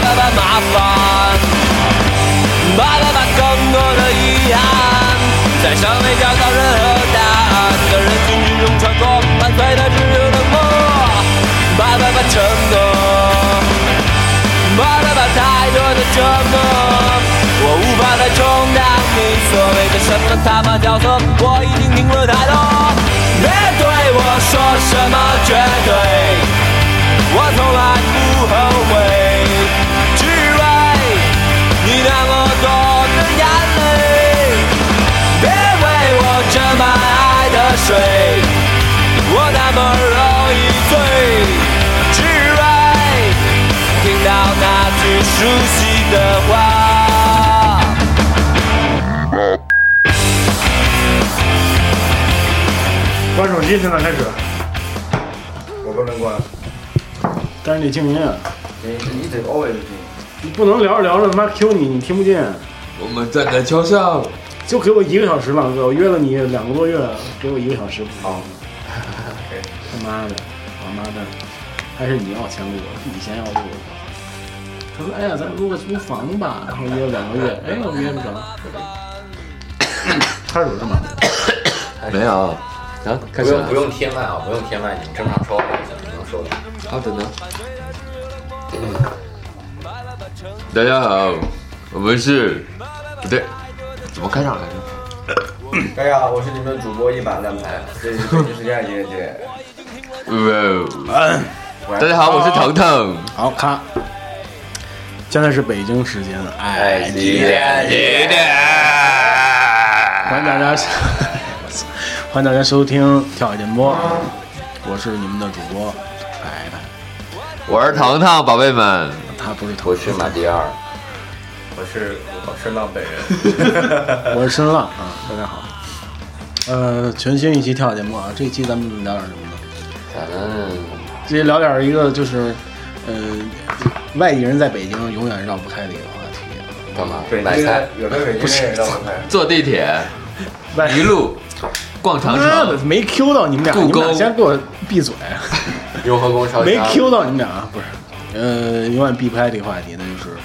白白把麻烦，白白把更多的遗憾，在尚未找到任何答案的人群之中穿过，伴随的只有冷漠，白白把承诺，白白把太多的折磨，我无法再充当你所谓的什么他妈角色，我已经听了太多，别对我说什么绝对。关手机，现在开始。我不能关。但是你静音，你你得 always 听。你不能聊着聊着他妈 Q 你，你听不见。我们站在桥上，就给我一个小时了，哥，我约了你两个多月，给我一个小时。好。他妈的，他妈的，还是你要先录，你先要录。他说：“哎呀，咱录个租房吧。”然后约了两个月，哎，我约不着。开始了吗？没有。啊，开始不用不用贴麦啊，不用贴麦，你们正常说话就行，你能说的。好的呢。大家好，我们是不对，怎么开场来着？大家好，我是你们主播一板亮牌，这是北京时间姐姐。哇！大家好，我是腾腾。好，看。现在是北京时间，哎，几点？几点？欢迎大家，欢迎大家收听跳海电波，我是你们的主播白白。我是糖糖，宝贝们。他不是我是马蒂尔，我是声浪本人，我是声浪啊，大家好。呃，全新一期跳节目啊，这一期咱们聊点什么呢？咱们这聊点一个就是，呃，外地人在北京永远绕不开的一个话题。干嘛？买菜。有的北京人绕不开。坐地铁，一路逛长城。没 Q 到你们俩，你们俩先给我闭嘴。雍和宫烧没 Q 到你们俩，不是。呃，永远避不开这个话题，那就是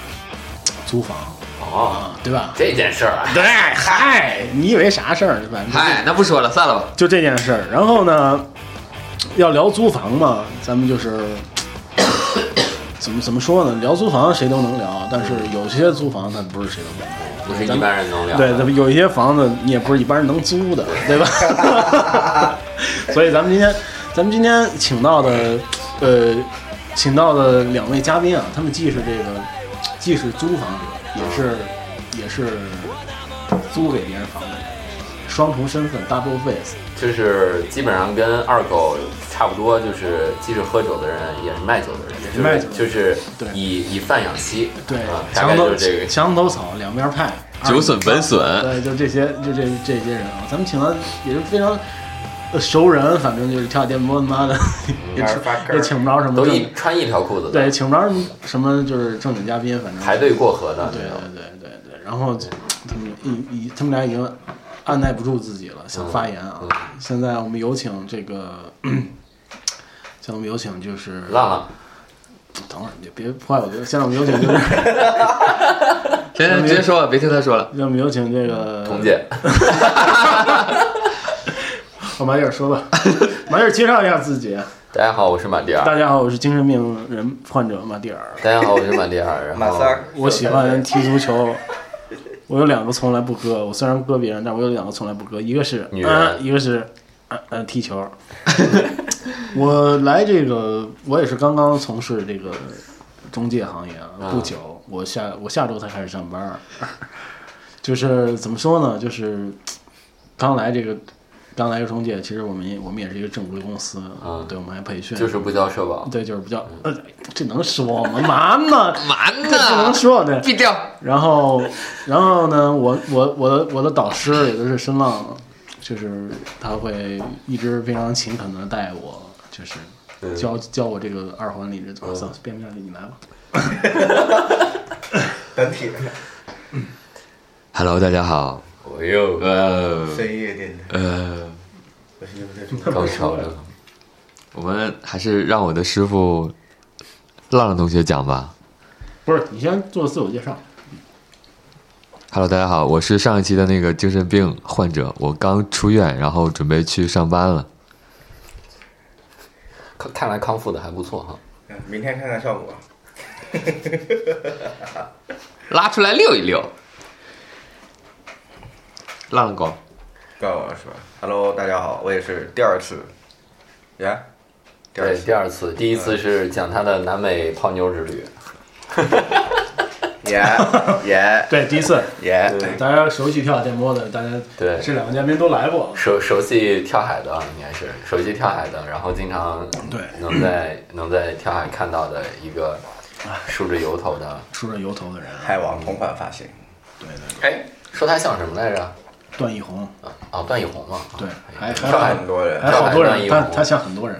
租房哦，对吧？这件事儿啊，对，嗨，你以为啥事儿对吧？嗨，那不说了，散了吧。就这件事儿，然后呢，要聊租房嘛，咱们就是怎么怎么说呢？聊租房谁都能聊，但是有些租房它不是谁都能聊，不是一般人能聊。对，咱们有一些房子你也不是一般人能租的，对吧？所以咱们今天，咱们今天请到的，呃。请到的两位嘉宾啊，他们既是这个，既是租房者，也是也是租给别人房的人，双重身份 double face，就是基本上跟二狗差不多，就是既是喝酒的人，也是卖酒的人，就是卖酒，就是以以贩养吸，对，墙头这个。墙头草两边派，酒损本损，对，就这些就这这些人啊，咱们请了也是非常。熟人，反正就是跳电波，他妈的 也也请不着什么，都一穿一条裤子。对，请不着什么，就是正经嘉宾，反正。排队过河的。对对对对对。然后他们一一，他们俩已经按耐不住自己了，想发言啊。现在我们有请这个，现在我们有请就是浪浪。等会儿你别破坏我。现在我们有请就是，行行，直接说吧，别听他说了。让我们有请这个彤姐。我 马蒂尔说吧，马蒂尔介绍一下自己。大家好，我是马蒂尔。大家好，我是精神病人患者马蒂尔。大家好，我是马蒂尔。马三儿。我喜欢踢足球，我有两个从来不割，我虽然割别人，但我有两个从来不割，一个是女人，一个是嗯嗯踢球。我来这个，我也是刚刚从事这个中介行业啊，不久，我下我下周才开始上班。就是怎么说呢？就是刚来这个。刚来个中介，其实我们我们也是一个正规公司啊，对，我们还培训，就是不交社保，对，就是不交，呃，这能说吗？嘛呢？嘛呢？这不能说的，毙掉。然后，然后呢？我我我的我的导师也都是声浪，就是他会一直非常勤恳的带我，就是教教我这个二环里的，算了，变不下去，你来吧。本体。Hello，大家好。我又呃，深夜电台，呃，我是你们高潮了。我们还是让我的师傅浪浪同学讲吧。不是，你先做自我介绍。Hello，大家好，我是上一期的那个精神病患者，我刚出院，然后准备去上班了。看看来康复的还不错哈。嗯明天看看效果。拉出来溜一溜。浪浪狗，怪我是吧？Hello，大家好，我也是第二次，呀，第二对，次。第二次，第一次是讲他的南美泡妞之旅，耶耶对，第一次，耶，对。大家熟悉跳海电波的，大家对。这两个嘉宾都来过。熟熟悉跳海的应该是熟悉跳海的，然后经常对。能在能在跳海看到的一个梳着油头的，梳着油头的人，海王同款发型，对对，哎，说他像什么来着？段奕宏，啊，段奕宏嘛。对，还还很多人，还好多人，他他像很多人。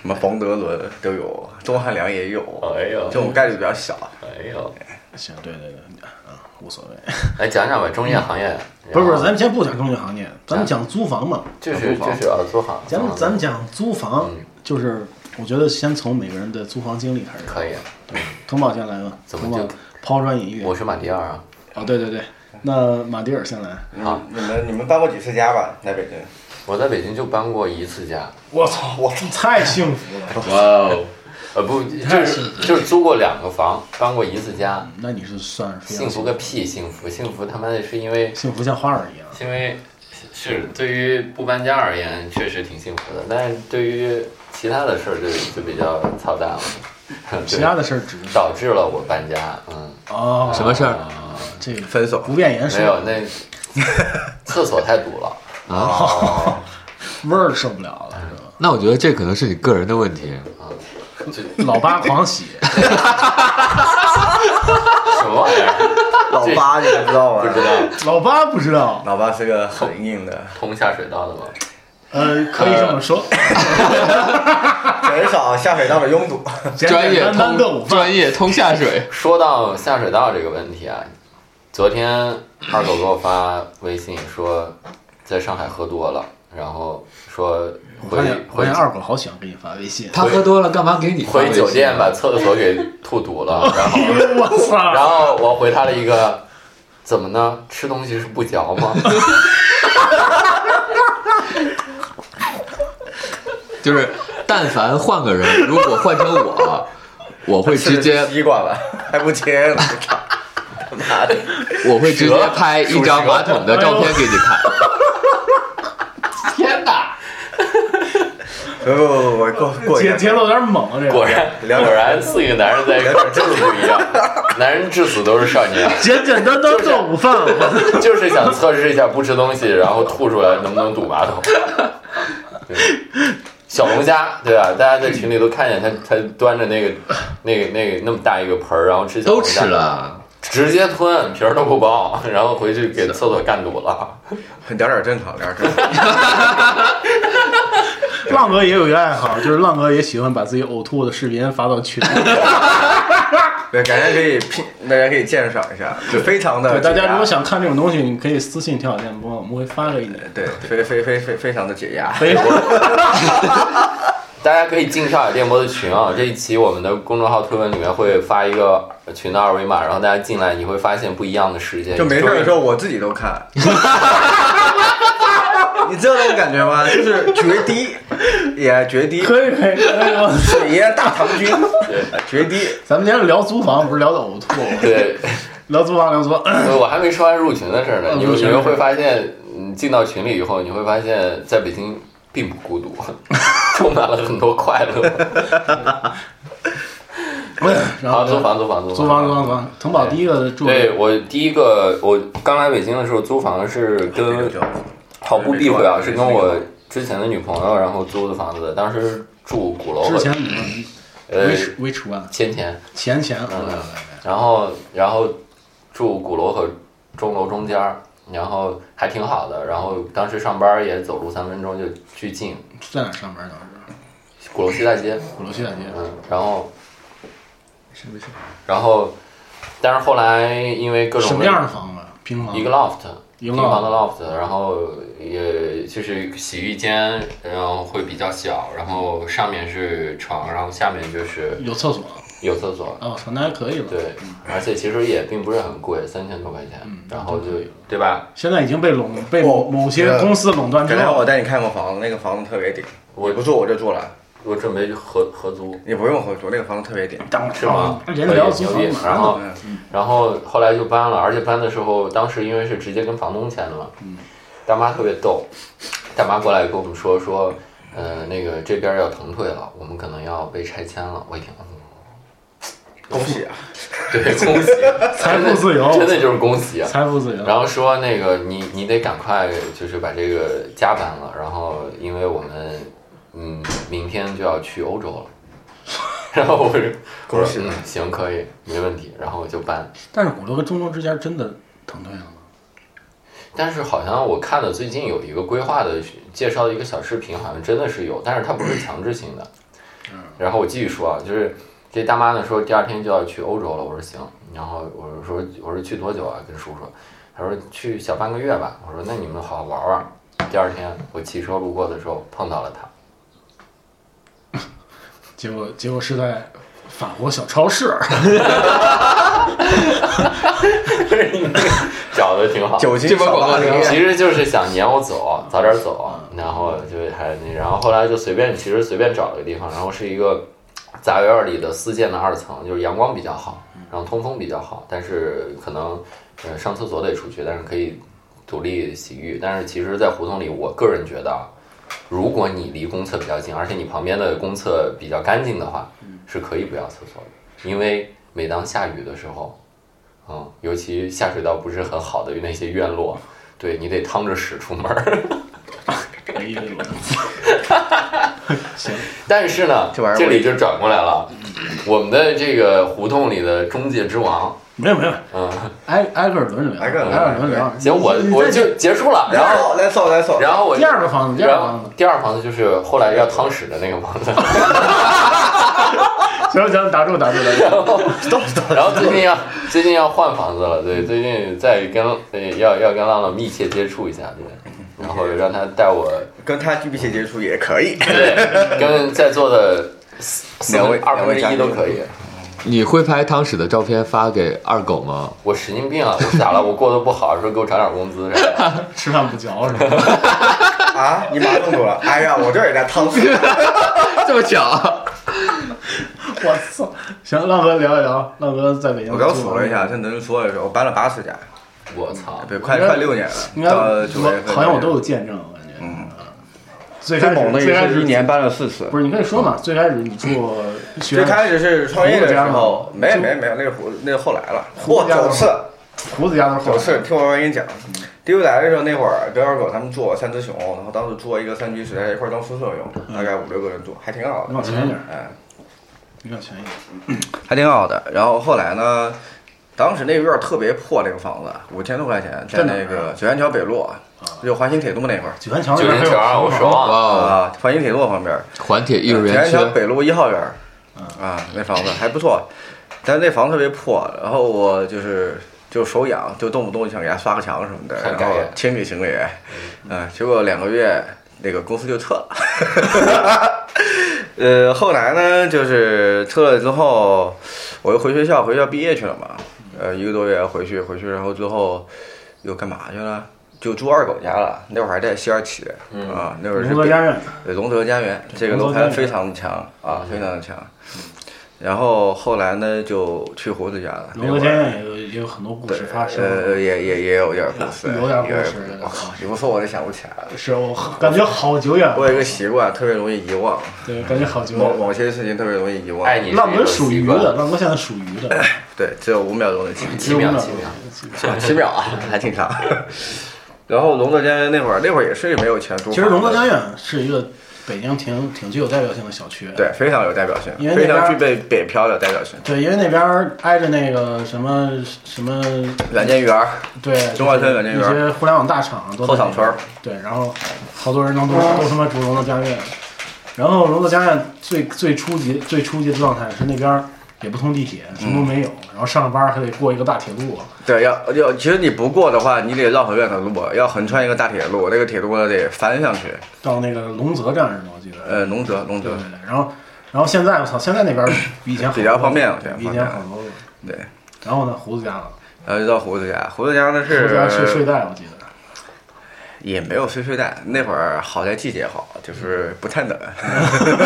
什么冯德伦都有，钟汉良也有，哎呦这种概率比较小。哎呦，行，对对对，啊，无所谓。来讲讲吧，中介行业。不是不是，咱们先不讲中介行业，咱们讲租房嘛。就是就是啊，租房。咱们咱们讲租房嗯，就是我觉得先从每个人的租房经历开始。可以。通宝先来吧，么就抛砖引玉。我是马第二啊，哦，对对对，那马蒂尔先来。好你们你们搬过几次家吧？在北京？我在北京就搬过一次家，我操，我太幸福了。哇哦，呃不，就是就是租过两个房，搬过一次家，那你是算幸福个屁，幸福幸福他妈的是因为幸福像花儿一样。因为是对于不搬家而言确实挺幸福的，但是对于其他的事儿就就比较操蛋了，其他的事儿只是导致了我搬家，嗯，哦，什么事儿？这个分手不便言说。没有那 厕所太堵了。啊，味儿受不了了，是吧？那我觉得这可能是你个人的问题啊。老八狂喜，什么玩意儿？老八你们知道吗？不知道，老八不知道，老八是个很硬的，通下水道的吗？呃，可以这么说，减少下水道的拥堵。专业通，专。业通下水。说到下水道这个问题啊，昨天二狗给我发微信说，在上海喝多了，然后说回回二狗好喜欢给你发微信。他喝多了，干嘛给你回酒店把厕所给吐堵了，然后我操！然后我回他了一个，怎么呢？吃东西是不嚼吗？就是，但凡换个人，如果换成我，我会直接吃的是西瓜了，还不切呢？操他妈的！我会直接拍一张马桶的照片给你看。天哪！不不不不，过过节节奏有点猛啊，这个。果然果然四个男人在一块儿就是不一样，男人至死都是少年。简简单单做午饭，我 就是想测试一下不吃东西，然后吐出来能不能堵马桶。对小龙虾，对吧？大家在群里都看见他，他端着那个、那个、那个那么大一个盆儿，然后吃小都龙虾吃，了，直接吞，皮儿都不剥，然后回去给厕所干堵了。聊点正常，聊点正常。浪哥也有一个爱好，就是浪哥也喜欢把自己呕吐的视频发到群里。对，感觉可以拼，大家可以鉴赏一下，就非常的对，大家如果想看这种东西，你可以私信跳海电波，我们会发给你。对，非非非非非常的解压。非常 大家可以进跳海电波的群啊，这一期我们的公众号推文里面会发一个群的二维码，然后大家进来你会发现不一样的世界。就没事的时候，我自己都看。你知道那种感觉吗？就是决堤，也决堤，可以可以。哎呦水淹大唐军，对决堤。咱们今天聊租房，不是聊的呕吐，对，聊租房聊租房。我我还没说完入群的事儿呢，你们你们会发现，你，进到群里以后，你会发现在北京并不孤独，充满了很多快乐。好，然后租房租房租租房租房租房。腾宝第一个住对我第一个，我刚来北京的时候租房是跟毫不避讳啊，是跟我之前的女朋友然后租的房子，当时住鼓楼之前呃 which which one 前田，钱钱，嗯然后然后住鼓楼和钟楼中间儿，然后还挺好的。然后当时上班也走路三分钟就巨近，在哪上班当时？鼓楼西大街，鼓楼西大街。嗯，然后是不是？然后，但是后来因为各种什么样的房子？平房。一个 loft，平房的 loft 然后也就是洗浴间，然后会比较小，然后上面是床，然后下面就是有厕所。有厕所。哦，那还可以了。对，而且其实也并不是很贵，三千多块钱，嗯然后就对吧？现在已经被垄被某某些公司垄断之后，我带你看过房子，那个房子特别顶，我我不住我就住了，我准备合合租，你不用合租，那个房子特别顶。当是吗？人聊租房牛逼。嘛，然后嗯，然后后来就搬了，而且搬的时候，当时因为是直接跟房东签的嘛，大妈特别逗，大妈过来跟我们说说，呃，那个这边要腾退了，我们可能要被拆迁了。我一听，嗯恭喜啊！对，恭喜，财富自由，真的就是恭喜啊！财富自由。然后说那个你你得赶快就是把这个家搬了，然后因为我们嗯明天就要去欧洲了，然后我说我说嗯行可以没问题，然后我就搬。但是鼓楼和中州之间真的腾退了吗？但是好像我看的最近有一个规划的介绍的一个小视频，好像真的是有，但是它不是强制性的。嗯然后我继续说啊，就是这大妈呢说第二天就要去欧洲了，我说行，然后我说我说去多久啊？跟叔叔，他说去小半个月吧。我说那你们好好玩玩。第二天我骑车路过的时候碰到了他，结果结果是在法国小超市，找的挺好。酒精这波广告挺好其实就是想撵我走，早点走，然后就还那，然后后来就随便，其实随便找了个地方，然后是一个杂院里的私建的二层，就是阳光比较好，然后通风比较好，但是可能呃上厕所得出去，但是可以独立洗浴。但是其实，在胡同里，我个人觉得啊，如果你离公厕比较近，而且你旁边的公厕比较干净的话，是可以不要厕所的，因为每当下雨的时候。嗯，尤其下水道不是很好的那些院落，对你得趟着屎出门 但是呢，这里就转过来了，我们的这个胡同里的中介之王，没有没有，嗯，挨挨个轮聊，挨个轮挨个轮聊。行，我我就结束了。然然后，来走来走，然后我第二个房子，第二然后个房子，第二房子就是后来要汤屎的那个房子，行行，打住打住打住。然后最近要最近要换房子了，对，最近在跟呃要要跟浪浪密切接触一下，对，然后让他带我跟他密切接触也可以。对，跟在座的两位二分之一都可以。你会拍汤屎的照片发给二狗吗？我神经病啊！我咋了？我过得不好，说给我涨点工资啥的。吃饭不嚼是吧？啊，你马上住了？哎呀，我这儿也在汤屎。这么巧？我操！行，浪哥聊一聊，浪哥在北京。我刚数了一下，，这能说一说，我搬了八次家，我操！对，快快六年了。应该到九月份好像我都有见证，我感觉。嗯。最开始最开始搬了四次不是你可以说嘛？最开始你做最开始是创业的时候，没没没有，那个胡那个后来了。胡子九次，胡子家都是九次，听我慢慢给你讲。第一次来的时候，那会儿跟二狗他们做三只熊，然后当时租了一个三居室，在一块儿当宿舍用，大概五六个人住，还挺好的。你往前一点，哎，你往前一点。还挺好的。然后后来呢，当时那个院儿特别破，那个房子五千多块钱，在那个九元桥北路，就环形铁路那块儿九元桥九元桥，我熟啊。环形铁路旁边儿。环铁艺术九园区元桥北路一号院儿，啊，那房子还不错，但是那房子特别破，然后我就是就手痒，就动不动就想给它刷个墙什么的，然后清理清理，嗯，结果两个月那个公司就撤了，呃，后来呢，就是撤了之后，我又回学校，回学校毕业去了嘛，呃，一个多月回去，回去然后之后又干嘛去了？就住二狗家了，那会儿还在西二旗，嗯啊，那会儿是龙泽家园，对，龙泽家园这个楼盘非常的强啊，非常的强。然后后来呢，就去胡子家了。龙泽家院也有也有很多故事发生。呃，也也也有点故事，有点故事我靠，你不说我就想不起来了。是我感觉好久远，我有一个习惯，特别容易遗忘，对，感觉好久某远。某些事情特别容易遗忘。爱你是浪哥一种习惯属鱼的，浪哥现在属鱼的，对，只有五秒钟的记忆，七秒七秒。七秒啊，还挺长。然后龙泽家园那会儿，那会儿也是没有钱租。其实龙泽家院是一个北京挺挺具有代表性的小区。对非常有代表性因为，非常具备北漂的代表性。对，因为那边儿挨着那个什么什么，软件园儿，对，中关村软件园一些互联网大厂都在后厂村儿对，然后好多人都都都他妈住龙泽家苑，然后龙泽家苑最最初级最初级的状态是那边儿也不通地铁，什么都没有，然后上班还得过一个大铁路，对，要要，其实你不过的话，你得绕很远的路，要横穿一个大铁路，那个铁路呢得翻上去。到那个龙泽站是吗？我记得。呃，龙泽，龙泽对对，对，然后，然然后现在我操，现在那边儿比以前好比较方便了比以前好多了。对，然后呢，胡子家了，然后就到胡子家，胡子家呢胡子家是睡袋，我记得。也没有睡睡袋，那会儿好在季节好，就是不太冷。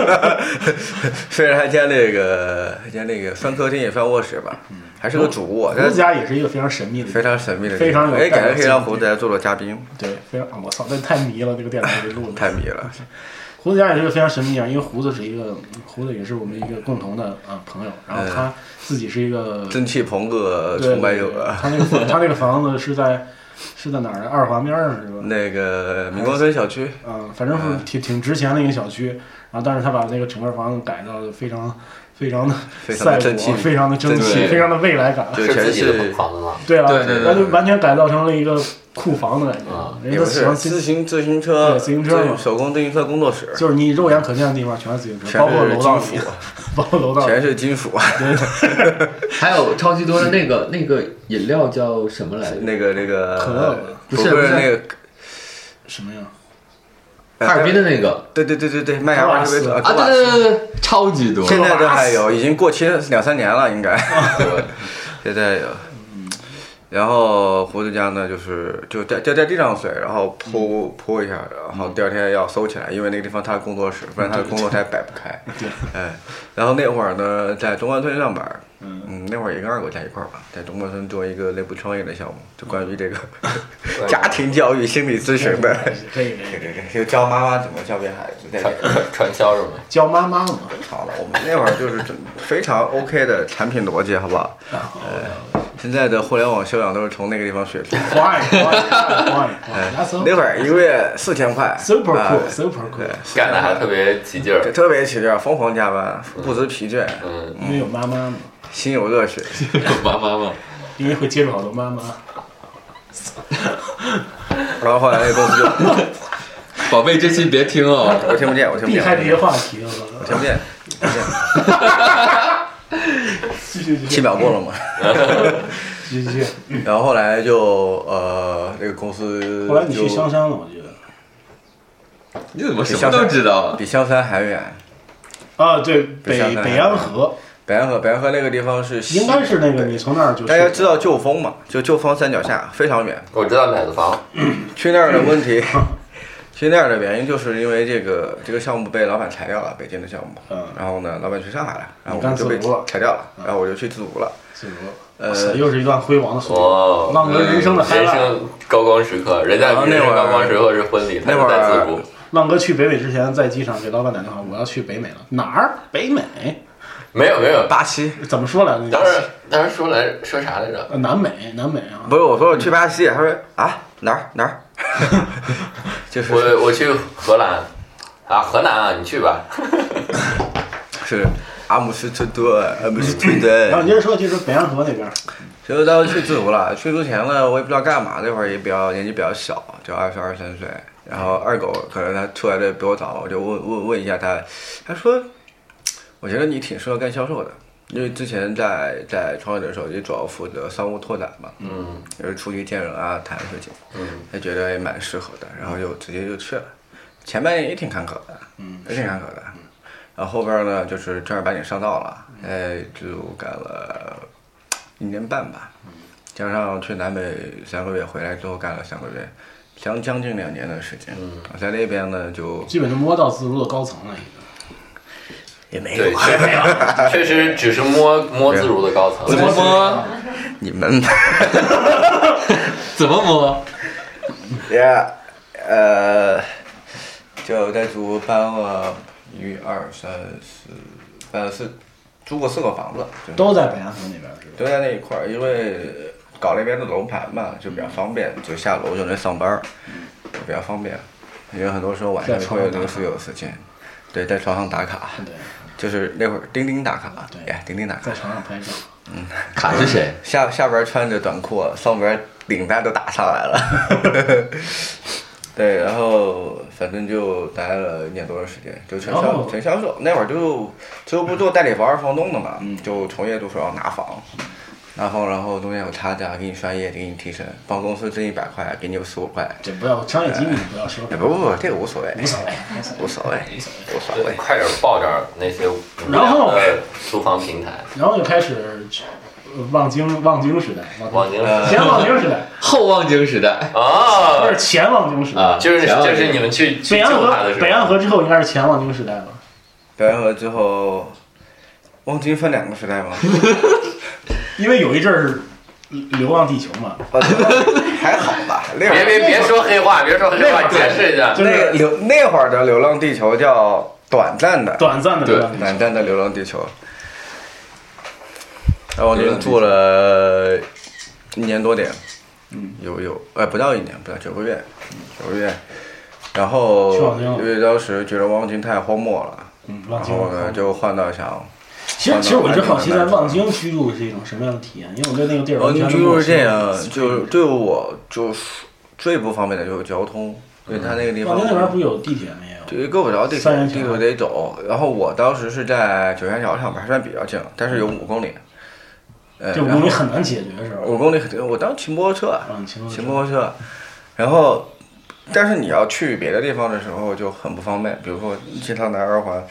虽然他家那个他家那个算客厅也算卧室吧，还是个主卧，胡子家也是一个非常神秘的非，常神秘的地方，非常有哎，感觉可以让胡子来做做嘉宾，对，非常我操，那太迷了，这个电台这录的太迷了。胡子家也是个非常神秘啊，因为胡子是一个胡子也是我们一个共同的啊朋友，然后他自己是一个蒸汽朋克崇拜者，他那个他那个房子是在是在哪儿啊？二环边上是吧？那个民光村小区，嗯，反正是挺挺值钱的一个小区，然后但是他把那个整个房子改造的非常非常的非常赛博，非常的蒸汽，非常的未来感。就是全自己的房子吗？对了，对对对那就完全改造成了一个库房的感觉啊，人家都喜欢骑，自行自行车，对自行车嘛手工自行车工作室，就是你肉眼可见的地方全是自行车，包括楼道里包楼道全是金属，还有超级多的那个那个饮料叫什么来着？那个那个可乐不不是不是那个什么呀？哈尔滨的那个对对对对对，麦芽味特别格瓦斯呃格啊，对对对对，超级多。现在都还有，已经过期两三年了，应该。现在有。然后胡子家呢，就是就在在在地上睡，然后铺铺一下，然后第二天要收起来，因为那个地方他的工作室，不然他的工作台摆不开。哎，然后那会儿呢，在中关村上班，嗯，那会儿也跟二狗在一块儿吧，在中关村做一个内部创业的项目，就关于这个 家庭教育心理咨询的。可以可以对对对，就教妈妈怎么教育孩子，在传传销是吗？教妈妈嘛，好了，我们那会儿就是真非常 OK 的产品逻辑，好不好？呃，现在的互联网修养都是从那个地方学出来的。快快快哎快，That's 那会儿一个月四千块 super 啊 cool，super cool，干的还特别起劲儿。特别起劲儿，疯狂加班，不知疲倦，嗯，因为有妈妈嘛，心有热血。妈妈嘛，因为会接触好多妈妈。然后后来那个公司就，宝贝，这期别听哦。我听不见，我听不见，避开这些话题，我我听不见，听不见，继续继续七秒过了吗。继续继续。然后后来就呃，那个公司后来你去香山了，我记得。你怎么什么都知道啊？比香山还远。啊，对，北北安河北安河，北安河那个地方是应该是那个，你从那儿就大家知道旧丰嘛？就旧丰山脚下，非常远。我知道奶子房，去那儿的问题，去那儿的原因就是因为这个这个项目被老板裁掉了，北京的项目。嗯然后呢，老板去上海了，然后我们就被裁掉了，然后我就去自如了。自如。呃，又是一段辉煌的岁月，哇，浪哥人生的人。生高光时刻，人家那会儿高光时刻是婚礼，那会儿在自如。浪哥去北美之前，在机场给老板打电话，我要去北美了。哪儿？北美？没有没有，巴西怎么说来着？当时当时说来说啥来着？呃南美，南美啊。不是我说我去巴西，他说啊哪儿哪儿，就是我我去荷兰啊，河南啊，你去吧。是阿姆斯特丹，阿姆斯特丹。然后你接着说，接着说北洋河那边。就是当时去自如了，去之前呢，我也不知道干嘛，那会儿也比较年纪比较小，就二十二三岁。然后二狗可能他出来的比我早，我就问问问一下他，他说，我觉得你挺适合干销售的，因为之前在在创业的时候也主要负责商务拓展嘛，嗯就是出去见人啊，谈事情，嗯，他觉得也蛮适合的，然后就直接就去了。前半年也挺坎坷的，嗯，也挺坎坷的。然后后边呢，就是正儿八经上道了，哎，就干了一年半吧，加上去南北三个月，回来之后干了三个月，将将近两年的时间。嗯我在那边呢，就基本就摸到自如的高层了，已经。对，也没有确实确实只是摸 摸自如的高层。怎么摸？你们 怎么摸？呀，呃，就在租搬了一二三四，搬了四，租过四个房子，就是都在北安河那边是吧？都在那一块儿，因为搞那边的楼盘嘛，就比较方便，就下楼就能上班比较方便。因为很多时候晚上会临时有时间，对，在床上打卡，对，就是那会儿钉钉打卡，对哎，钉钉打卡在，床上拍照。卡是谁？下下边穿着短裤，上边领带都打上来了。对，然后反正就待了一年多的时间，就全销哦纯销售。那会儿就就不做代理房二房东的嘛，嗯就从业都说要拿房，然后然后中间有差价，给你刷业绩，给你提成，帮公司挣一百块，给你有十五块。这不要商业机密，不要说哎，，不不不，这个无所谓，无所谓。无所谓，无所谓。快点报点那些无然后租房平台，然后就开始呃望京望京时代，望京呃前望京时代，后望京时代啊不是，前望京时代。啊，就是就是你们去去北安河北安河之后应该是前望京时代了。北安河之后，望京分两个时代吗？因为有一阵儿是流浪地球嘛，啊还好吧，那会别儿别别说黑话，别说黑话，解释一下。就是那流那会儿的《流浪地球》叫短暂的，短暂的流浪地球。短暂的《流浪地球》。在望京住了一年多点，嗯，有有，哎，不到一年，不到九个月，九个月。然后去望京了因为当时觉得望京太荒漠了，嗯，然。后呢就换到想，其实其实我一直好奇，在望京居住是一种什么样的体验，因为我对那个地儿望完全京居住是这样，就是对我就是最不方便的就是交通，因为它那个地方望京那边不是有地铁吗？也有。对，够不着地铁地铁得走。然后我当时是在九仙桥上面，还算比较近，但是有五公里。呃，这五公里很难解决是吧？五公里很，我当时骑摩托车，嗯，骑骑摩托车，然后，但是你要去别的地方的时候就很不方便，比如说经常来二环，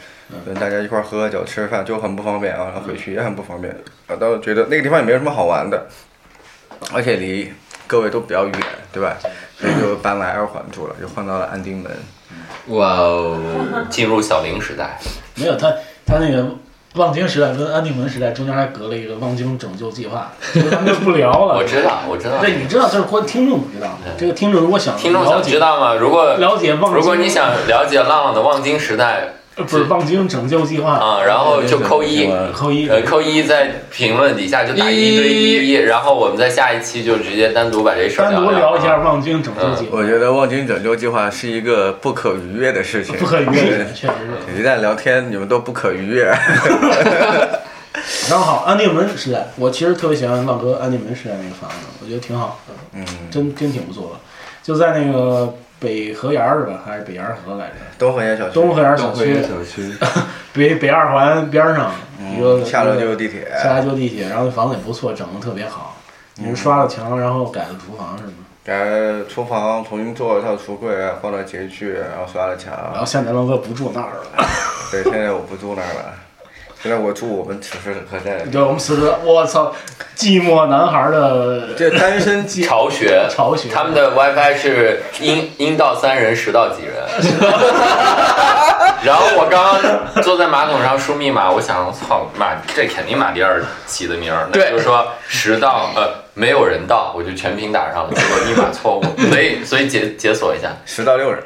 跟大家一块儿喝喝酒、吃饭就很不方便啊，然后回去也很不方便。我当时觉得那个地方也没有什么好玩的，而且离各位都比较远，对吧？所以就搬来二环住了，就换到了安定门。哇哦，进入小林时代，没有他他那个望京时代跟安定门时代中间还隔了一个望京拯救计划，这个咱们就不聊了。我知道，我知道。对，你知道，就是观听众不知道。这个听众如果想听众想了解知道吗？如果了解望，如果你想了解浪浪的望京时代呃不是望京拯救计划，啊，然后就扣一，扣一，呃，扣一在评论底下就打一对一，然后我们在下一期就直接单独把这事儿单独聊聊一下啊望京拯救计划，我觉得望京拯救计划是一个不可逾越的事情，不可逾越的，确实是。一旦聊天，你们都不可逾越。然后好，安定门时代，我其实特别喜欢望哥安定门时代那个房子，我觉得挺好的，嗯，真真挺不错的。就在那个北河沿儿是吧？还是北沿河来着？东河沿小区，东河沿小区，小区，北北二环边上一个嗯下楼就有地铁，下来就地铁，然后房子也不错，整的特别好。你是刷了墙，然后改了厨房是吗？改厨房重新做了套橱柜，换了洁具，然后刷了墙。然后现在龙哥不住那儿了，对，现在我不住那儿了，现在我住我们此时此刻在。对，我们此时我操，寂寞男孩的这单身寂，巢穴，巢穴他们的 WiFi 是阴阴道三人，十到几人。然后我刚刚坐在马桶上输密码，我想，操马，这肯定马迭尔起的名儿，那对。就是说十到呃没有人到，我就全屏打上了，结果密码错误，所以所以解解锁一下，十到六人，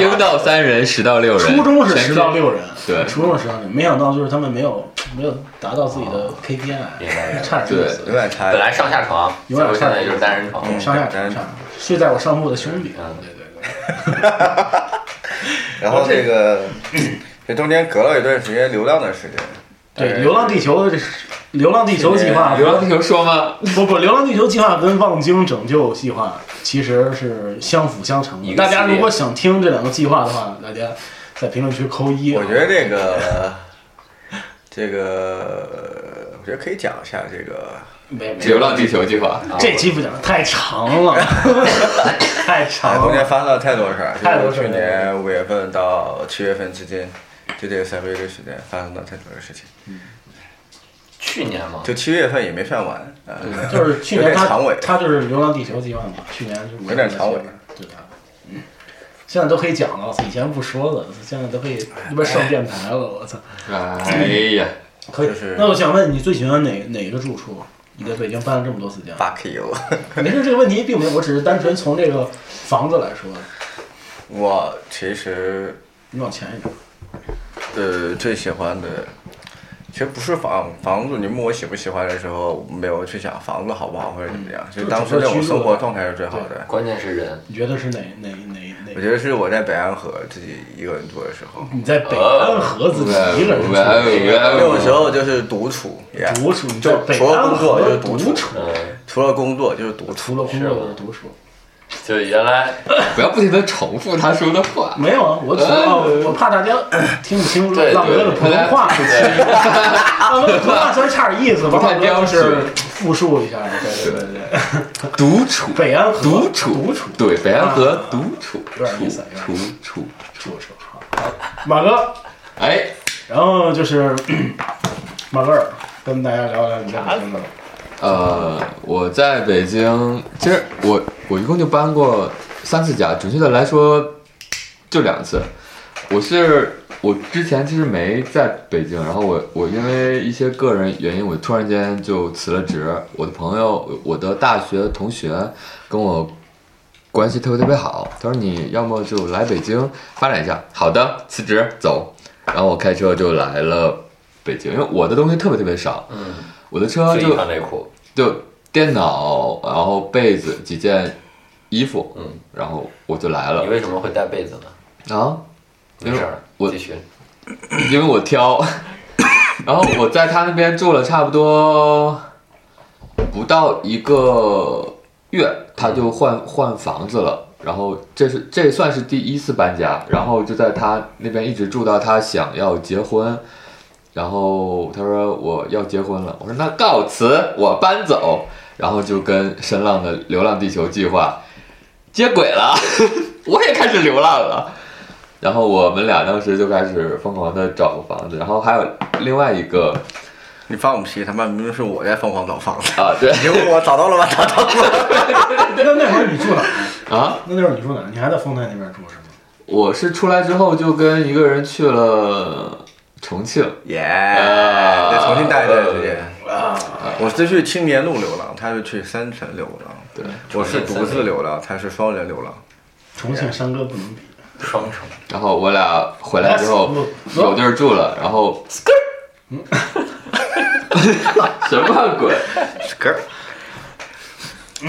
应到三人，十到六人，初中是全十到六人，对。初中是十到六人，没想到就是他们没有没有达到自己的 KPI，差点意有思，点差。本。来上下床，结有点果现在就是单人床。嗯上下单床。睡在我上铺的兄弟，嗯。对对对，然后这个，这中间隔了一段时间流浪的时间。对，流浪地球的这流浪地球计划，流浪地球说吗？不不，流浪地球计划跟望京拯救计划其实是相辅相成的。大家如果想听这两个计划的话，大家在评论区扣一啊。我觉得这个，这个，我觉得可以讲一下这个。没没流浪地球计划，啊这期不讲太长了，太长了中间了。发生了太多事儿，太多事儿去年五月份到七月份之间，就这个三个月的时间发生了太多的事情。去年嘛，就七月份也没算完，啊，就是 去年他点长尾他就是流浪地球计划嘛，去年就是有点长尾，对吧？嗯，现在都可以讲了，以前不说了，现在都可以一边上电台了，我操！哎呀，可以就是。那我想问你最喜欢哪哪个住处？你在北京搬了这么多次家，fuck you！没事，这个问题并没有，我只是单纯从这个房子来说。我其实你往前一点，呃最喜欢的，其实不是房房子。你问我喜不喜欢的时候，没有去想房子好不好或者怎么样，就当时那种生活状态是最好的。关键是人。你觉得是哪哪哪哪？我觉得是我在北安河自己一个人住的时候，你在北安河自己一个人住，哇哦哇哦那种时候就是独处独处，就除了北安河工作就是独处除了工作就是独处。除了工作就是独处。就原来不要不停的重复他说的话。没有啊，我只哦，我怕大家听不清对浪哥 的普通话。浪哥的普通话稍微差点意思，不太浪哥就标是准。复述一下，对对对对，独处，北安河独处，独处，对，北安河啊独处，有点意思处处处，处处好。马哥，哎，然后就是 马哥尔，跟大家聊聊你在北京的。呃，我在北京，其实我我一共就搬过三次家，准确的来说就两次。我是我之前其实没在北京，然后我我因为一些个人原因，我突然间就辞了职。我的朋友，我的大学同学跟我关系特别特别好，他说你要么就来北京发展一下。好的，辞职走，然后我开车就来了北京，因为我的东西特别特别少，嗯，我的车就就一条内裤，就电脑，然后被子几件衣服，嗯，然后我就来了你为什么会带被子呢？啊，没事儿，我继续。因为我挑，然后我在他那边住了差不多不到一个月，他就换换房子了。然后这是这算是第一次搬家，然后就在他那边一直住到他想要结婚，然后他说我要结婚了，我说那告辞，我搬走，然后就跟声浪的《流浪地球》计划接轨了，我也开始流浪了。然后我们俩当时就开始疯狂的找房子，然后还有另外一个你放屁！他妈明明是我在疯狂找房子。啊，对你问我找到了吗？找到了。那那会儿你住哪儿？啊，那那会儿你住哪儿？你还在丰台那边住是吗？我是出来之后就跟一个人去了重庆，耶！啊在重庆待一段时间。啊，我是去青年路流浪，他是去三城流浪。对，我是独自流浪，他是双人流浪。重庆山歌不能比。双城，然后我俩回来之后有地儿住了，然后嗯 什么鬼？嗯，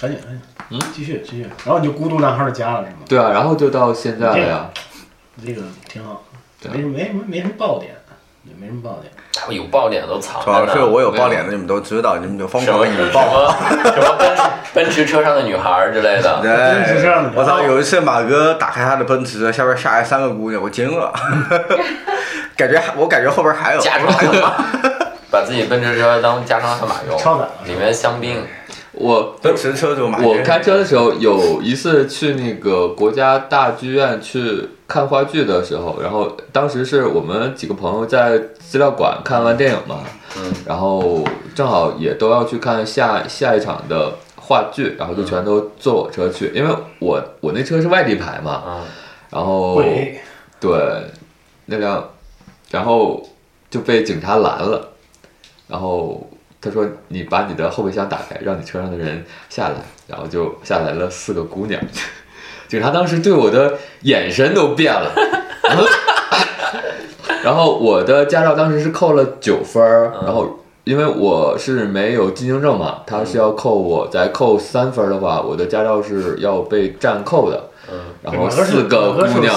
赶紧赶紧，嗯，继续继续。然后你就孤独男孩的家了是吗？对啊，然后就到现在了呀。这个挺好，对没什么没什么爆点，也没什么爆点。他们有爆点都藏主要着呢。是我有爆点的，你们都知道，你们就疯什么什狂引爆。么什么奔驰奔驰车上的女孩儿之类的，真是这样的对，我操！有一次马哥打开他的奔驰，下边下来三个姑娘，我惊了，感觉还我感觉后边还有。加装 把自己奔驰车当加装悍马用，超载了里面香槟，我奔驰车主马。我开车的时候有一次去那个国家大剧院去看话剧的时候，然后当时是我们几个朋友在资料馆看完电影嘛，嗯，然后正好也都要去看下下一场的话剧，然后就全都坐我车去，因为我我那车是外地牌嘛，嗯，然后对那辆，然后就被警察拦了，然后他说你把你的后备箱打开，让你车上的人下来，然后就下来了四个姑娘，警察当时对我的眼神都变了，然后然后我的驾照当时是扣了九分儿，然后。因为我是没有进京证嘛，他是要扣我，再扣三分儿的话，我的驾照是要被暂扣的。嗯，然后四个姑娘，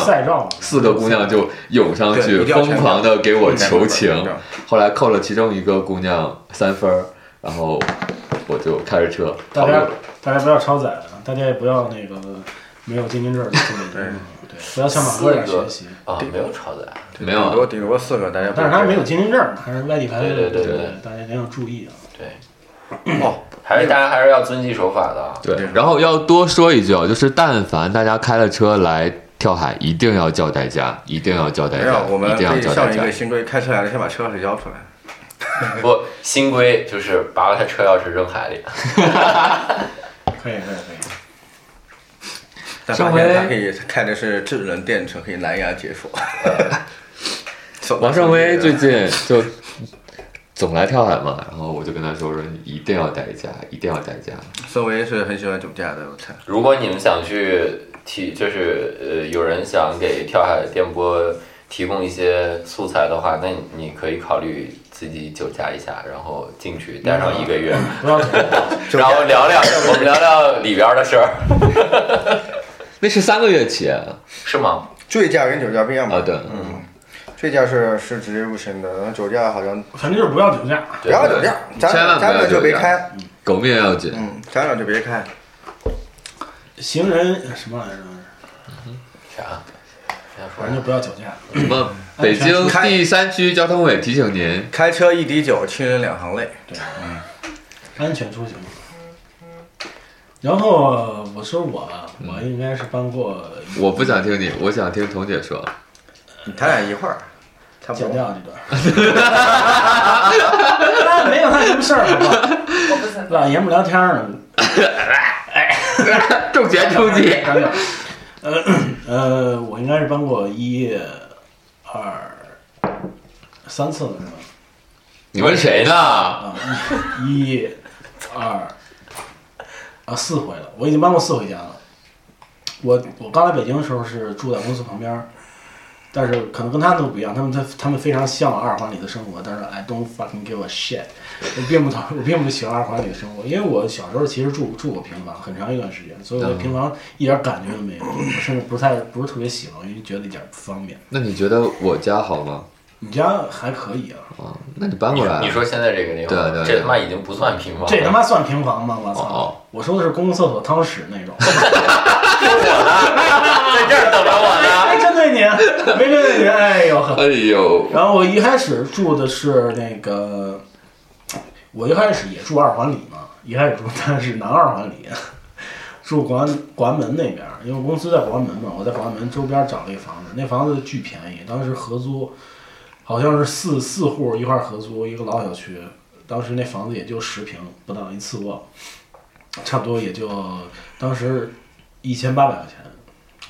四个姑娘就涌上去，疯狂的给我求情。后来扣了其中一个姑娘三分儿，然后我就开着车大家。大家不要超载啊，大家也不要那个没有京津证的自己对，不要向马哥学习。啊，没有超载，没有啊顶多顶多四个，大家。但是他没有京津证，他是外地牌，对对对对对大家一定要注意啊。对，哦，还是大家还是要遵纪守法的啊。对，然后要多说一句啊，就是但凡大家开了车来跳海，一定要叫代驾，一定要叫代驾，，我们一定要叫代驾。新规，开车来了先把车钥匙交出来。不，新规就是拔了他车钥匙扔海里。可以可以可以。但上回发现他可以开的是智能电车，可以蓝牙解锁。手王胜威最近就总来跳海嘛，然后我就跟他说说，你一定要代驾，一定要代驾。胜威是很喜欢酒驾的，我猜。如果你们想去提，就是呃，有人想给跳海电波提供一些素材的话，那你你可以考虑自己酒驾一下，然后进去待上一个月，然后聊聊我们聊聊里边的事儿，那是三个月起是吗？醉驾跟酒驾不一样吧？啊，对，嗯，醉驾是是直接入刑的，然后酒驾好像反正就是不要酒驾。不要酒驾，咱千万不要咱俩就别开，狗命要紧。嗯，咱俩就别开。行人什么来着？啥？反正就不要酒驾。什么？北京第三区交通委提醒您，开车一滴酒，亲人两行泪。对，嗯安全出行。然后我说我，我应该是搬过我不想听你，我想听彤姐说。他俩一块儿。剪掉这段。那没有他什么事儿。老爷们聊天呢，重拳出击。呃呃，我应该是搬过一、二、三次了，是吧？你问谁呢？啊，一、一、二，啊，四回了，我已经搬过四回家了。我我刚来北京的时候是住在公司旁边儿，但是可能跟他们都不一样，他们他他们非常向往二环里的生活，但是 I don't fucking give a shit，我并不讨我并不喜欢二环里的生活，因为我小时候其实住住过平房很长一段时间，所以我对平房一点感觉都没有，我甚至不太不是特别喜欢，因为觉得一点不方便。那你觉得我家好吗？你家还可以啊，啊，那你搬过来啊。你你说现在这个地方，对对对这他妈已经不算平房，这他妈算平房吗？我操！哦我说的是公共厕所汤屎那种。在这儿等着我呢。没针对你，没针对你，哎呦呵。哎呦，然后我一开始住的是那个，我一开始也住二环里嘛，一开始住但是南二环里，住广安广安门那边儿，因为我公司在广安门嘛，我在广安门周边找了一房子，那房子巨便宜，当时合租，好像是四四户一块儿合租一个老小区，当时那房子也就十平不到一次卧，差不多也就当时一千八百块钱，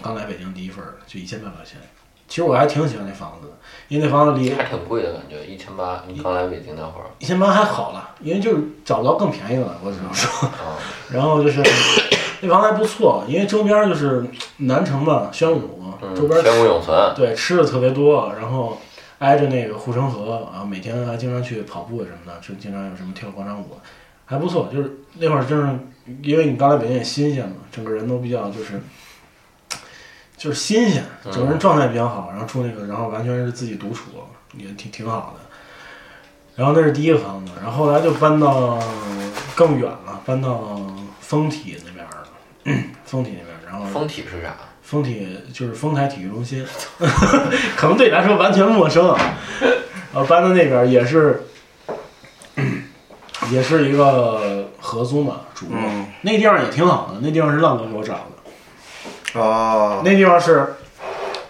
刚来北京第一份儿就一千八百块钱。其实我还挺喜欢那房子的，因为那房子离还挺贵的感觉，一千八。你刚来北京那会儿，一千八还好了，因为就是找不到更便宜的了，我只能说。啊，然后就是那房子还不错，因为周边就是南城嘛，宣武嗯，周边宣武永存，对吃的特别多，然后挨着那个护城河啊，每天还经常去跑步什么的，就经常有什么跳广场舞，还不错。就是那会儿真是，因为你刚来北京也新鲜嘛，整个人都比较就是。就是新鲜，整个人状态比较好，然后住那个，然后完全是自己独处，也挺挺好的。然后那是第一个房子，然后后来就搬到更远了，搬到丰体那边儿了，丰体那边，然后丰体是啥？丰体就是丰台体育中心，可能对你来说完全陌生啊。呃，搬到那边也是，也是一个合租嘛，主卧。嗯那地方也挺好的，那地方是浪哥给我找的，哦，那地方是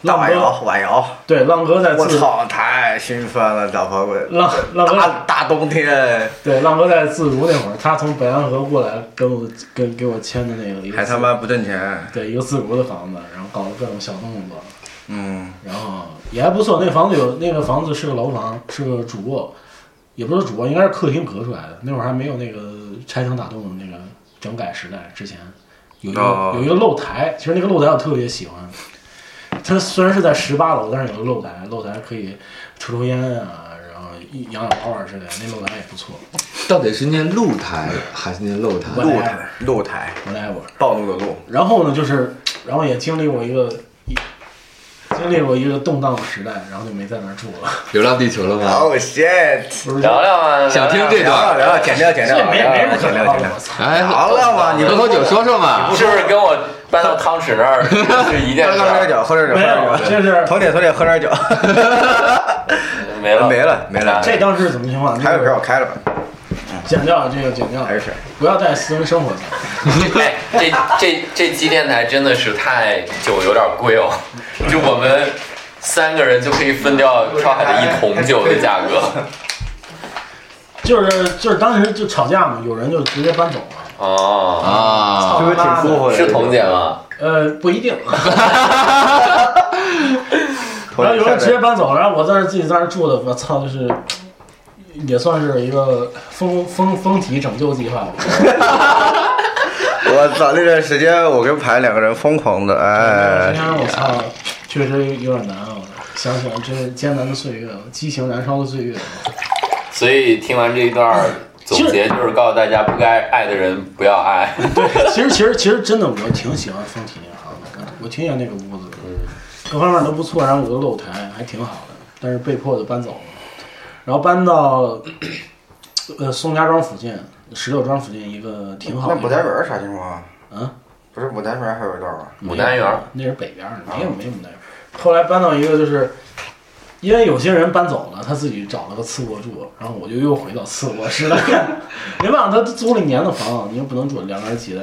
浪哥晚游，对浪哥在我操，太兴奋了，大炮鬼。浪浪哥大大冬天，对浪哥在自如那会儿，他从北安河过来跟我跟给我签的那个一个还他妈不挣钱。对一个自如的房子，然后搞了各种小动作。嗯，然后也还不错。那个房子有那个房子是个楼房，是个主卧，也不是主卧，应该是客厅隔出来的。那会儿还没有那个拆墙打洞的那个整改时代之前，有一个、哦有一个露台。其实那个露台我特别喜欢，它虽然是在十八楼，但是有个露台，露台可以抽抽烟啊，然后一养养花儿之类的。那露台也不错到底是念露台还是念露台？露台，露台，，whatever。暴露的露。然后呢，就是然后也经历过一个一经历过一个动荡的时代，然后就没在那儿住了。流浪地球了吗？Oh shit！聊聊啊，想听这聊段聊聊了，剪掉剪掉，这没没什么可聊的，剪掉！哎，聊了嘛，你喝口酒说说嘛。是不是跟我搬到汤池那儿 是一件喝事儿？点酒，喝点酒，没有喝点酒。这是头铁头铁，喝点酒。没了没了没了这当时是怎么情况？开个瓶我开了吧？剪掉这个，剪掉，还是。不要带私人生活进来。哎，这这这期电台真的是太酒有点贵哦，就我们三个人就可以分掉上海的一桶酒的价格。就是就是当时就吵架嘛，有人就直接搬走了。哦，啊，是不是挺舒服的？是彤姐吗？呃，不一定。头然后有人直接搬走了，然后我在那儿自己在那儿住的，我操，就是也算是一个风风风体拯救计划吧。我操！那段时间我跟排两个人疯狂的，今哎，天我操，确实有点难啊！想想这是艰难的岁月，激情燃烧的岁月。所以听完这一段儿总结，就是告诉大家，不该爱的人不要爱。对，其实其实其实真的我挺喜欢风体那行的，我挺喜欢那个屋子的，各方面都不错，然后有个露台还挺好的，但是被迫的搬走了，然后搬到呃宋家庄附近、石榴庄附近一个挺好的。那牡丹园啥情况啊？嗯，不是牡丹园还有一段吗？牡丹园那是北边儿的，没有没有牡丹园。后来搬到一个就是，因为有些人搬走了，他自己找了个次卧住，然后我就又回到次卧室了。没办法，他租了一年的房，你又不能住两个人挤在，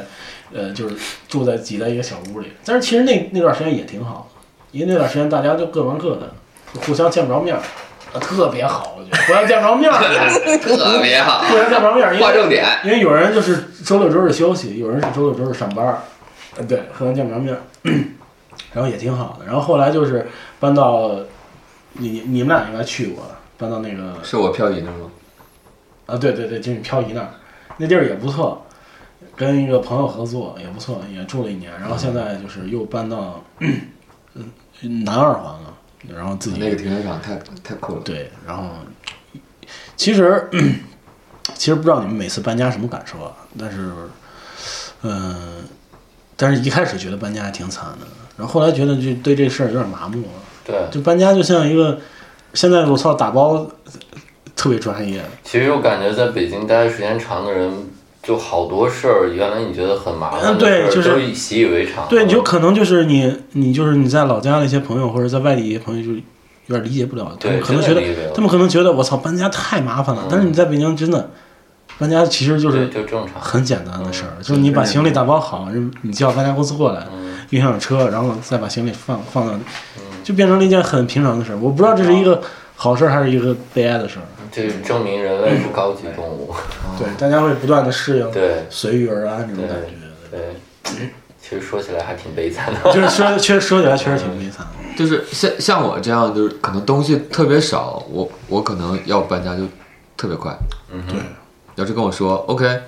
呃，就是住在挤在一个小屋里。但是其实那那段时间也挺好，因为那段时间大家就各忙各的，互相见不着面儿，啊，特别好，我觉得互相见不着面儿，特别好，互相见不着面儿，因为划重点。因为有人就是周六周日休息，有人是周六周日上班对，互相见不着面儿，然后也挺好的。然后后来就是搬到你你们俩应该去过，搬到那个是我漂移那吗？啊，对对对，就是漂移那儿，那地儿也不错，跟一个朋友合作也不错，也住了一年。然后现在就是又搬到嗯南二环了，然后自己那个停车场太太酷了。对，然后其实其实不知道你们每次搬家什么感受啊，但是嗯、但是一开始觉得搬家还挺惨的，然后后来觉得就对这事儿有点麻木了，对，就搬家就像一个现在我操打包特别专业，其实我感觉在北京待的时间长的人，就好多事儿，原来你觉得很麻烦对就是都习以为常。对，你就可能就是你你就是你在老家的一些朋友或者在外地一些朋友就有点理解不了，他们可能觉得他们可能觉得我操搬家太麻烦了，但是你在北京真的搬家其实就是就正常。很简单的事儿，就是你把行李打包好，人你叫搬家公司过来，嗯运上车，然后再把行李放放到，就变成了一件很平常的事儿。我不知道这是一个好事儿还是一个悲哀的事儿。这证明人类是高级动物。对，大家会不断的适应，对随遇而安这种感觉。对，其实说起来还挺悲惨的。就是说，确实说起来确实挺悲惨的。就是像像我这样，就是可能东西特别少，我我可能要搬家就特别快。嗯对，要是跟我说 OK，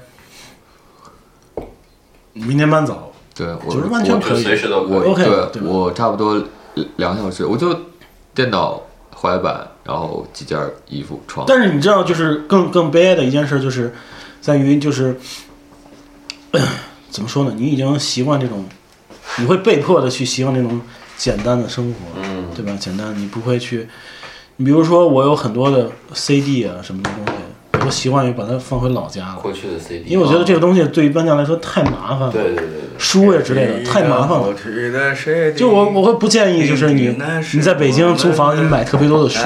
明天搬走，对我就是完全可以随时都我。OK，对对我差不多两个小时，我就电脑、滑板，然后几件衣服、床。但是你知道，就是更更悲哀的一件事，就是在于就是、怎么说呢？你已经习惯这种，你会被迫的去习惯这种简单的生活，嗯，对吧？简单，你不会去，你比如说我有很多的 CD 啊什么的东西，习惯于把它放回老家了，过去的 CD，因为我觉得这个东西对于搬家来说太麻烦了，对对对对，书呀之类的太麻烦了。就我我会不建议，就是你你在北京租房，你买特别多的书，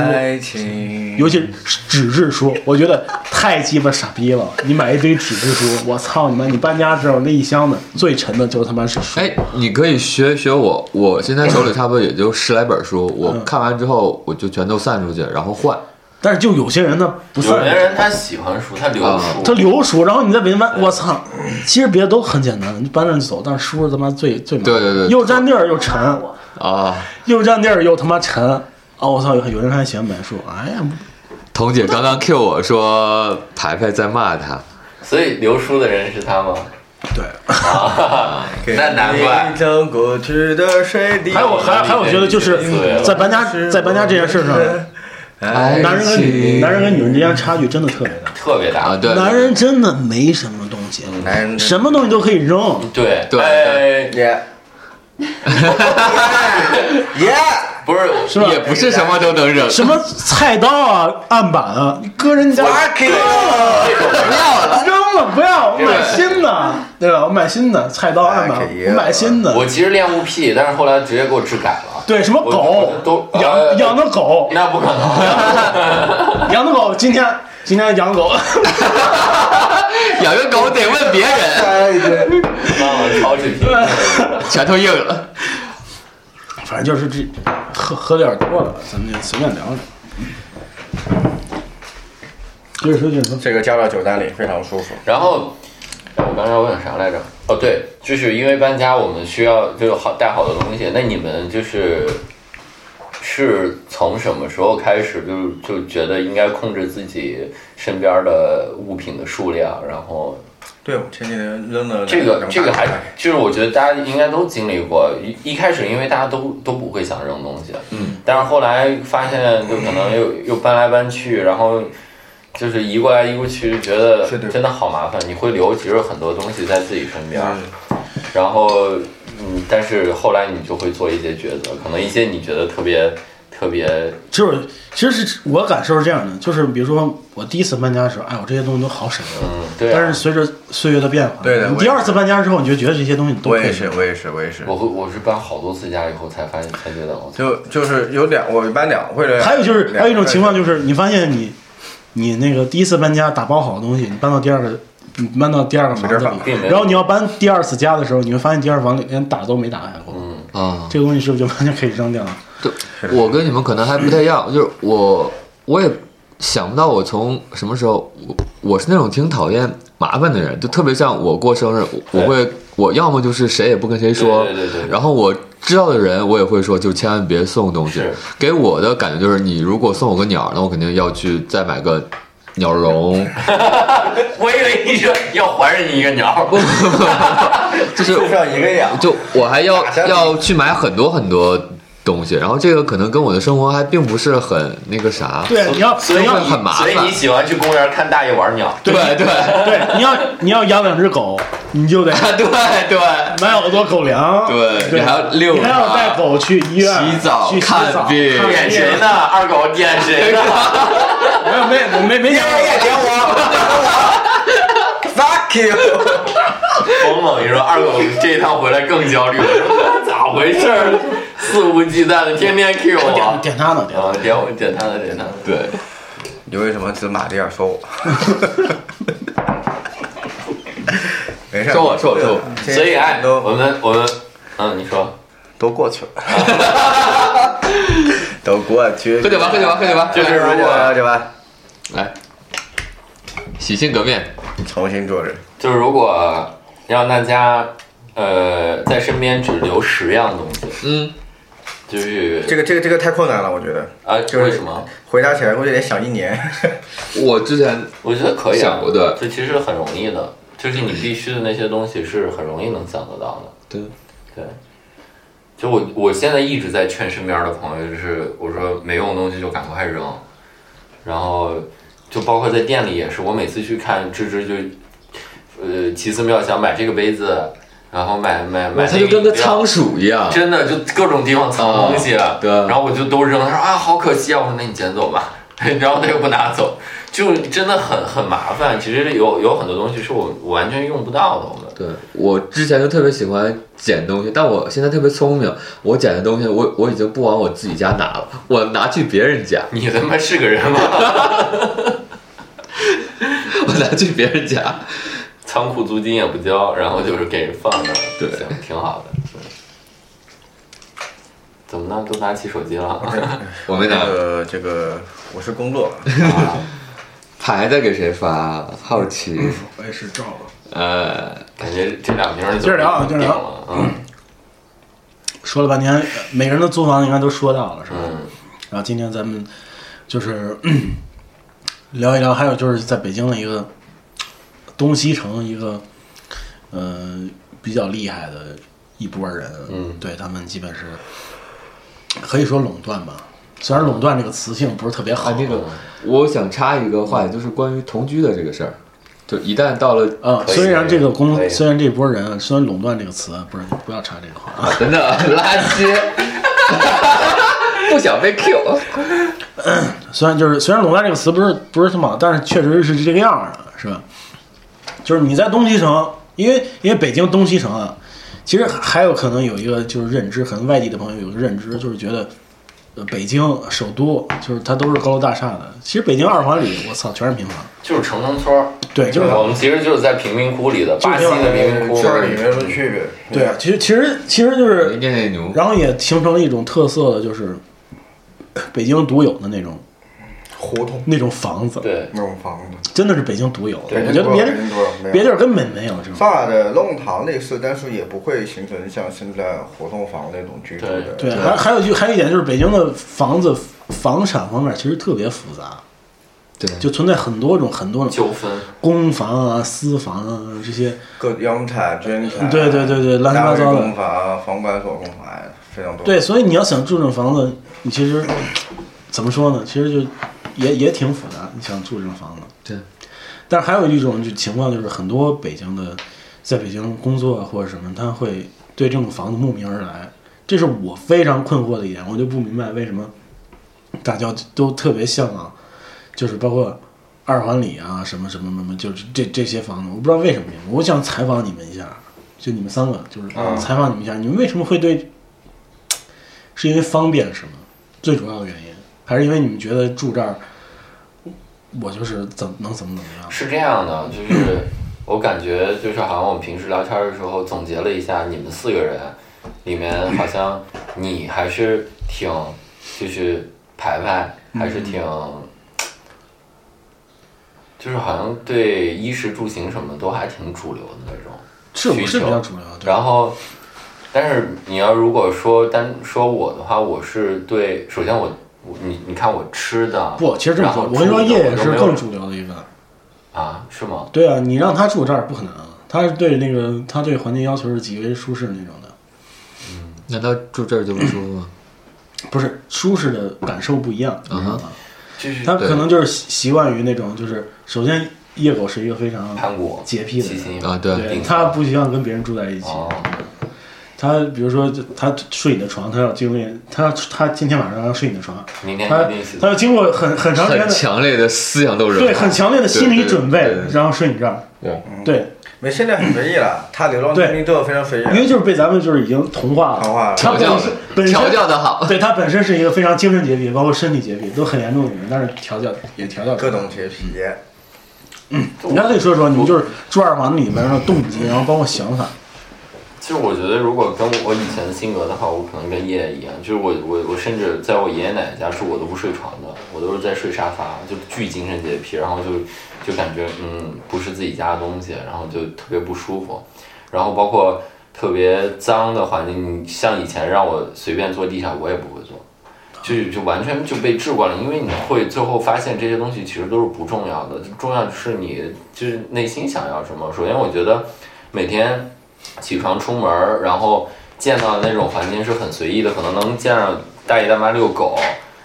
尤其纸质书，我觉得太鸡巴傻逼了。你买一堆纸质书，我操你妈！你搬家之后那一箱子最沉的就是他妈是书。哎，你可以学学我，我现在手里差不多也就十来本书，我嗯看完之后我就全都散出去，然后换。但是就有些人呢不是有些，人他喜欢书，他留啊书，他留书，然后你在北京搬，我操！其实别的都很简单，你搬着就走，但是书他妈最最麻烦对对对又占地儿又沉，啊，又占地儿又他妈沉。啊，我操！有有人还喜欢买书，哎呀，彤姐刚刚 Q 我说排排在骂他，所以留书的人是他吗？对。啊，那难怪。走过去的水滴。还有还有还有，我觉得就是在搬家在搬家这件事上，爱男人和女男人跟女人之间差距真的特别大。特别大。啊，，对，男人真的没什么东西，男人什么东西都可以扔。对。对哎耶 耶，不是是吧也不是什么都能扔，什么菜刀啊、案板啊，你搁人家不要了，扔了，不要，我买新的，对吧？我买新的菜刀、案板买新的。我其实恋物癖，但是后来直接给我治改了。对，什么我狗我都养呃养的狗，那不可能，养的狗，今天今天养狗，养个狗得问别人，哎对，啊，超级皮。拳头硬了。反正就是这喝喝点多了，咱们就随便聊聊。接着说，接着说。这个加到酒单里非常舒服。然后哎我刚才问啥来着？哦，对，就是因为搬家，我们需要就好带好多东西。那你们就是是从什么时候开始就就觉得应该控制自己身边的物品的数量？然后对，我前几年扔了这个这个还就是我觉得大家应该都经历过。一一开始因为大家都都不会想扔东西，嗯，但是后来发现就可能又又搬来搬去，然后就是移过来移过去，就觉得真的好麻烦。你会留其实很多东西在自己身边，嗯然后嗯，但是后来你就会做一些抉择，可能一些你觉得特别特别就是其实是我感受是这样的，就是比如说我第一次搬家的时候，哎，我这些东西都好省啊。嗯，对啊。但是随着岁月的变化，对的你第二次搬家之后，你就觉得这些东西都可以我也是，我也是，我也是。我会我是搬好多次家以后才发现，才觉得我就就是有两，我搬两回来。还有就是还有一种情况就是，你发现你你那个第一次搬家打包好的东西，你搬到第二个。你搬到第二个房子然后你要搬第二次家的时候，你会发现第二房里连打都没打开过。嗯，啊，这个东西是不是就完全可以扔掉了？对，我跟你们可能还不太一样，就是我我也想不到我从什么时候，我我是那种挺讨厌麻烦的人，就特别像我过生日，我我会我要么就是谁也不跟谁说，对对对对然后我知道的人我也会说，就千万别送东西。给我的感觉就是，你如果送我个鸟，那我肯定要去再买个鸟笼，我以为你说要还人家一个鸟，就是就剩一个鸟。就我还要要去买很多很多东西，然后这个可能跟我的生活还并不是很那个啥。对，你要所以很麻烦所以你喜欢去公园看大爷玩鸟，对对对，你要你要养两只狗，你就得 对对。买好多狗粮，对你还要遛你还要带狗去医院洗澡去洗看病看点谁呢？二狗点谁呢？没有没有没没讲过，点我，fuck you。冯猛一说，二狗这一趟回来更焦虑了，说 咋回事儿？肆无忌惮的天天 Q 点我，点他呢，点他。啊，点我点他呢点他。的，对，你为什么只马这样说我？没事，说我说我说我。这些所以哎，都我们我们，嗯，你说，都过去了，都过去。喝酒吧，喝酒吧，喝酒吧，就是如果喝酒吧，来，洗心革面，重新做人。就是如果让大家呃在身边只留十样东西，嗯，就是这个这个这个太困难了，我觉得。啊，就是为什么？回答起来估计得想一年。我之前我觉得可以啊想过的，这其实很容易的，就是你必须的那些东西是很容易能想得到的。对，对，就我我现在一直在劝身边的朋友，就是我说没用的东西就赶快扔，然后就包括在店里也是，我每次去看芝芝就，呃，奇思妙想买这个杯子，然后买买买他就跟个仓鼠一样，真的就各种地方藏东西，啊对然后我就都扔，他说啊好可惜啊，我说那你捡走吧，然后他又不拿走，就真的很很麻烦。其实有有很多东西是我我完全用不到的，我们对我之前就特别喜欢捡东西，但我现在特别聪明，我捡的东西我我已经不往我自己家拿了，我拿去别人家，你他妈是个人吗？我拿去别人家。仓库租金也不交，然后就是给人放那儿，对，挺好的。怎么呢？都拿起手机了？这我没拿，个这个，我是工作，他还在给谁发？好奇，我也是照了。呃，感觉这两瓶儿接着聊啊接着聊说了半天，呃每个人的租房应该都说到了，是吧？嗯，然后今天咱们就是 聊一聊，还有就是在北京的一个东西城一个呃比较厉害的一波人，嗯对他们基本是可以说垄断吧。虽然“垄断”这个词性不是特别好，个，我想插一个话题，就是关于同居的这个事儿。就一旦到了，啊，虽然这个公，虽然这波人啊，虽然“垄断”这个词啊，不是不要插这个话啊，真的垃圾，不想被 Q。虽然就是虽然“垄断”这个词不是不是特么，但是确实是这个样儿的，是吧？就是你在东西城，因为因为北京东西城啊，其实还有可能有一个就是认知，可能外地的朋友有个认知，就是觉得，呃，北京首都就是它都是高楼大厦的。其实北京二环里，我操，全是平房。就是城中村儿。对，就是我们其实就是在贫民窟里的，就是巴西的贫民窟。圈里没什么区别。对，其实其实其实就是然后也形成了一种特色的，就是北京独有的那种胡同那种房子，对，那种房子，真的是北京独有的。我觉得别地北京多没有别地儿根本没有这种。上海的弄堂类似，但是也不会形成像现在胡同房那种居住的。对，还还有一还有一点就是北京的房子房产方面其实特别复杂，对，就存在很多种很多种纠纷。公房啊、私房啊这些。各央产、捐产，对对对对乱七八糟的公房、房管所公房，非常多。对，所以你要想住这种房子，你其实怎么说呢？其实就也也挺复杂。你想住这种房子，对。但是还有一种就情况，就是很多北京的在北京工作啊或者什么，他会对这种房子慕名而来，这是我非常困惑的一点。我就不明白为什么大家都特别向往，就是包括二环里啊什么什么什么，就是这这些房子，我不知道为什么，我想采访你们一下，就你们三个，就是嗯采访你们一下，你们为什么会对？是因为方便是吗？最主要的原因，还是因为你们觉得住这儿，我就是怎么能怎么怎么样？是这样的，就是 我感觉就是好像我们平时聊天的时候总结了一下，你们四个人里面好像你还是挺就是排排，还是挺。就是好像对衣食住行什么都还挺主流的那种，是我是需求比较主流的，然后，但是你要如果说单说我的话，我是对，首先我我你你看我吃的不，其实这么说，我跟你说，住的叶也是更主流的一个。啊是吗？对啊，你让他住这儿不可能啊，他是对那个他对环境要求是极为舒适那种的，难道住这儿就不舒服吗？不是舒适的感受不一样，你知道吗？就是他可能就是习习惯于那种，就是首先夜狗是一个非常洁癖的啊，对，对他不希望跟别人住在一起。哦，他比如说，他睡你的床，他要经历他他今天晚上要睡你的床，明天他他要经过很很长时间的强烈的思想斗争，对很强烈的心理准备对对对，然后睡你这儿。对对，没，现在很随意了，他流浪对动物都非常随意因。为就是被咱们就是已经同化了，同化了调教调教的好，对他本身是一个非常精神洁癖，包括身体洁癖都很严重的人，但是调教也调教各种洁癖，嗯你还可以说说你们就是住二环里面的动机，然后包括想法。其实我觉得，如果跟我以前的性格的话，我可能跟叶一样，就是我我我甚至在我爷爷奶奶家住，我都不睡床的，我都是在睡沙发，就巨精神洁癖，然后就就感觉嗯不是自己家的东西，然后就特别不舒服，然后包括特别脏的环境，像以前让我随便坐地下，我也不会坐。就就完全就被治惯了，因为你会最后发现这些东西其实都是不重要的，重要的是你就是内心想要什么。首先，我觉得每天起床出门，然后见到的那种环境是很随意的，可能能见着大爷大妈遛狗，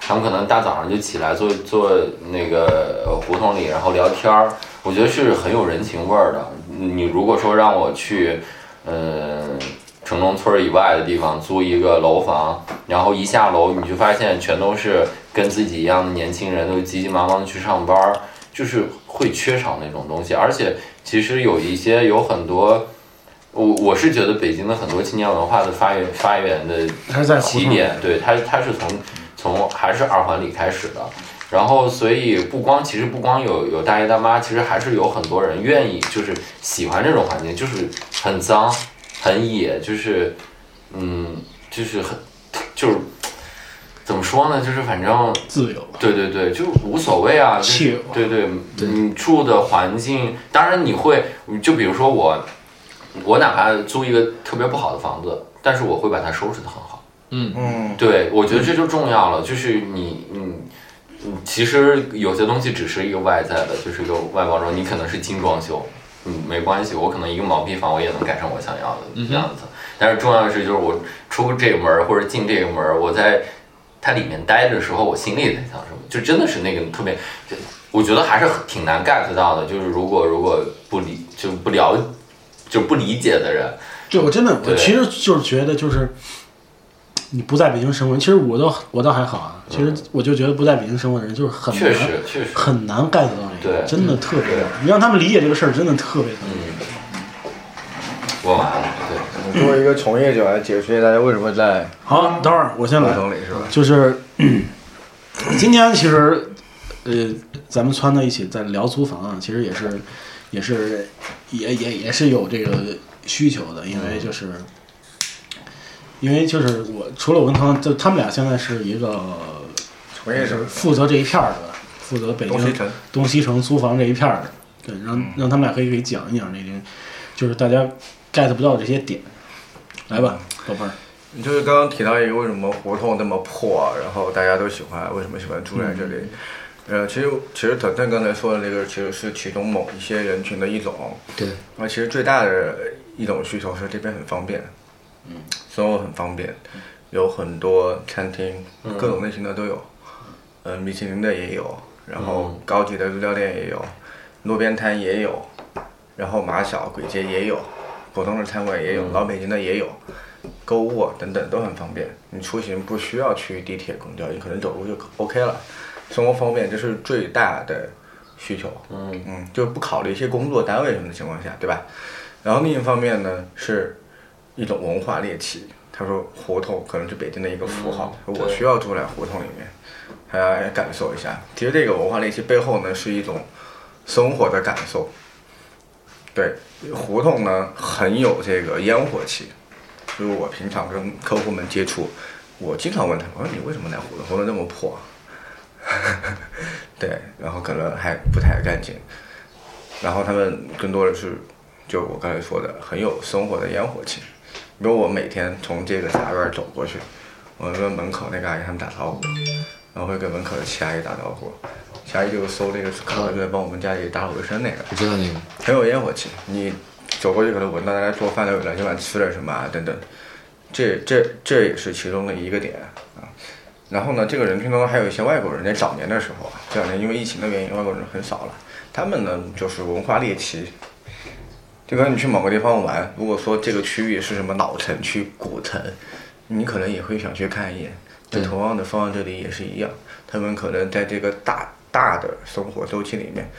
他们可能大早上就起来坐坐那个胡同里，然后聊天儿，我觉得是很有人情味儿的。你如果说让我去，嗯、城中村以外的地方租一个楼房，然后一下楼你就发现全都是跟自己一样的年轻人，都急急忙忙的去上班，就是会缺少那种东西。而且其实有一些有很多，我我是觉得北京的很多青年文化的发源发源的起点，对它它是从从还是二环里开始的。然后，所以不光其实不光有有大爷大妈，其实还是有很多人愿意，就是喜欢这种环境，就是很脏、很野，就是嗯，就是很就是怎么说呢？就是反正自由，对对对，就无所谓啊，就是对对，你住的环境，当然你会，就比如说我，我哪怕租一个特别不好的房子，但是我会把它收拾得很好。嗯嗯，对，我觉得这就重要了，就是你，你，嗯，其实有些东西只是一个外在的，就是一个外包装，你可能是精装修，嗯，没关系，我可能一个毛坯房我也能改成我想要的样子。但是重要的是，就是我出这个门儿或者进这个门儿，我在它里面待着的时候，我心里在想什么，就真的是那个特别，就我觉得还是挺难 get 到的。就是如果如果不理就不了就不理解的人，对我真的，我其实就是觉得就是。你不在北京生活，其实我倒我倒还好啊。其实我就觉得不在北京生活的人就是很确难实确实，很难 get 到这个，对真的特别难。你让他们理解这个事儿，真的特别特别难。嗯，我完了，对。作为一个从业者来解释大家为什么在好，等会儿我先来？就是 今天其实，呃，咱们撺到一起在聊租房啊，其实也是，也是，也也也是有这个需求的，因为就是，因为就是我除了我跟汤，就他们俩现在是一个我也是负责这一片儿的，负责北京东西城，东西城租房这一片儿的，对，让让他们俩可以给讲一讲这些，就是大家 get 不到这些点，来吧，宝贝儿，你就是刚刚提到一个为什么胡同那么破，然后大家都喜欢，为什么喜欢住在这里？呃，其实其实腾腾刚才说的那个其实是其中某一些人群的一种，对，那其实最大的一种需求是这边很方便，嗯，生活很方便，有很多餐厅，各种类型的都有，呃，米其林的也有，然后高级的日料店也有，路边摊也有，然后马小鬼街也有，普通的餐馆也有，老北京的也有，购物啊等等都很方便。你出行不需要去地铁、公交，你可能走路就 OK 了。生活方面这是最大的需求。嗯嗯，就不考虑一些工作单位什么的情况下，对吧？然后另一方面呢，是一种文化猎奇。他说胡同可能是北京的一个符号，嗯我需要住在胡同里面，大家感受一下。其实这个文化猎奇背后呢，是一种生活的感受。对，胡同呢很有这个烟火气。就是我平常跟客户们接触，我经常问他们，我说你为什么来胡同？胡同那么破。对，然后可能还不太干净，然后他们更多的是，就我刚才说的，很有生活的烟火气。比如我每天从这个杂院走过去，我跟门口那个阿姨他们打招呼，然后会跟门口的齐阿姨打招呼，齐阿姨就收那个卡，就在帮我们家里打扫卫生那个，我知道那个，很有烟火气。你走过去可能闻到大家做饭的味道，今晚吃了什么啊等等，这这这也是其中的一个点啊。然后呢，这个人群当中还有一些外国人，在早年的时候啊，这两年因为疫情的原因，外国人很少了。他们呢就是文化猎奇，就跟你去某个地方玩，如果说这个区域是什么老城区、古城，你可能也会想去看一眼。就同样的放在这里也是一样，他们可能在这个大大的生活周期里面，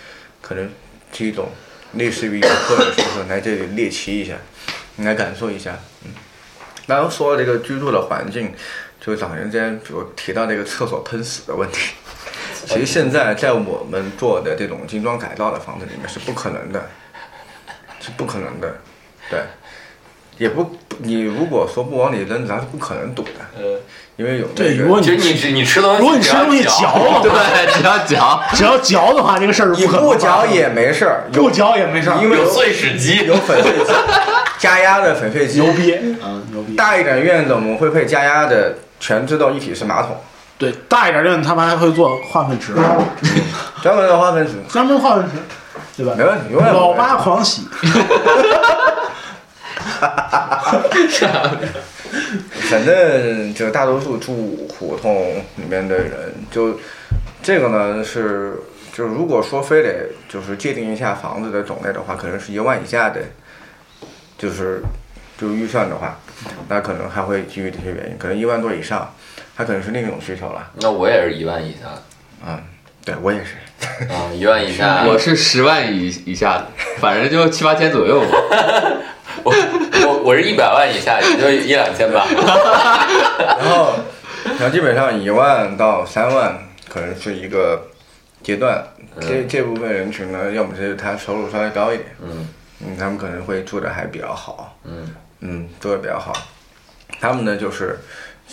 可能是一种类似于游客的身份来这里猎奇一下，你来感受一下。嗯，然后说这个居住的环境，就早年间比如提到这个厕所喷屎的问题，其实现在在我们做的这种精装改造的房子里面是不可能的，是不可能的，对，也不你如果说不往里扔，咱是不可能堵的，呃，因为有那对，个如果你你吃你吃东西，如果你吃东西嚼了，对，只要嚼，只要嚼的话，这个事儿你不可能不嚼也没事儿，不嚼也没事儿，因为有碎屎机，有粉碎机，加压的粉碎机，牛逼。啊，牛逼！大一点院子我们会配加压的全知道一体式马桶，对，大一点的他们还会做化粪池，专门的化粪池，专门化粪池，对吧？没？问题，永远老会。八狂喜，反正就大多数住胡同里面的人，就这个呢是，就如果说非得就是界定一下房子的种类的话，可能是一万以下的，就是就预算的话，那可能还会基于这些原因，可能一万多以上，它可能是另一种需求了。那我也是一万以下的嗯，对我也是。啊，一万以下，我是十万以以下的，反正就七八千左右吧。我我我是一百万以下，也就一两千吧。然后，然后基本上一万到三万可能是一个阶段。这这部分人群呢，要么是他收入稍微高一点，嗯嗯，他们可能会住的还比较好，嗯嗯，做的比较好。他们呢，就是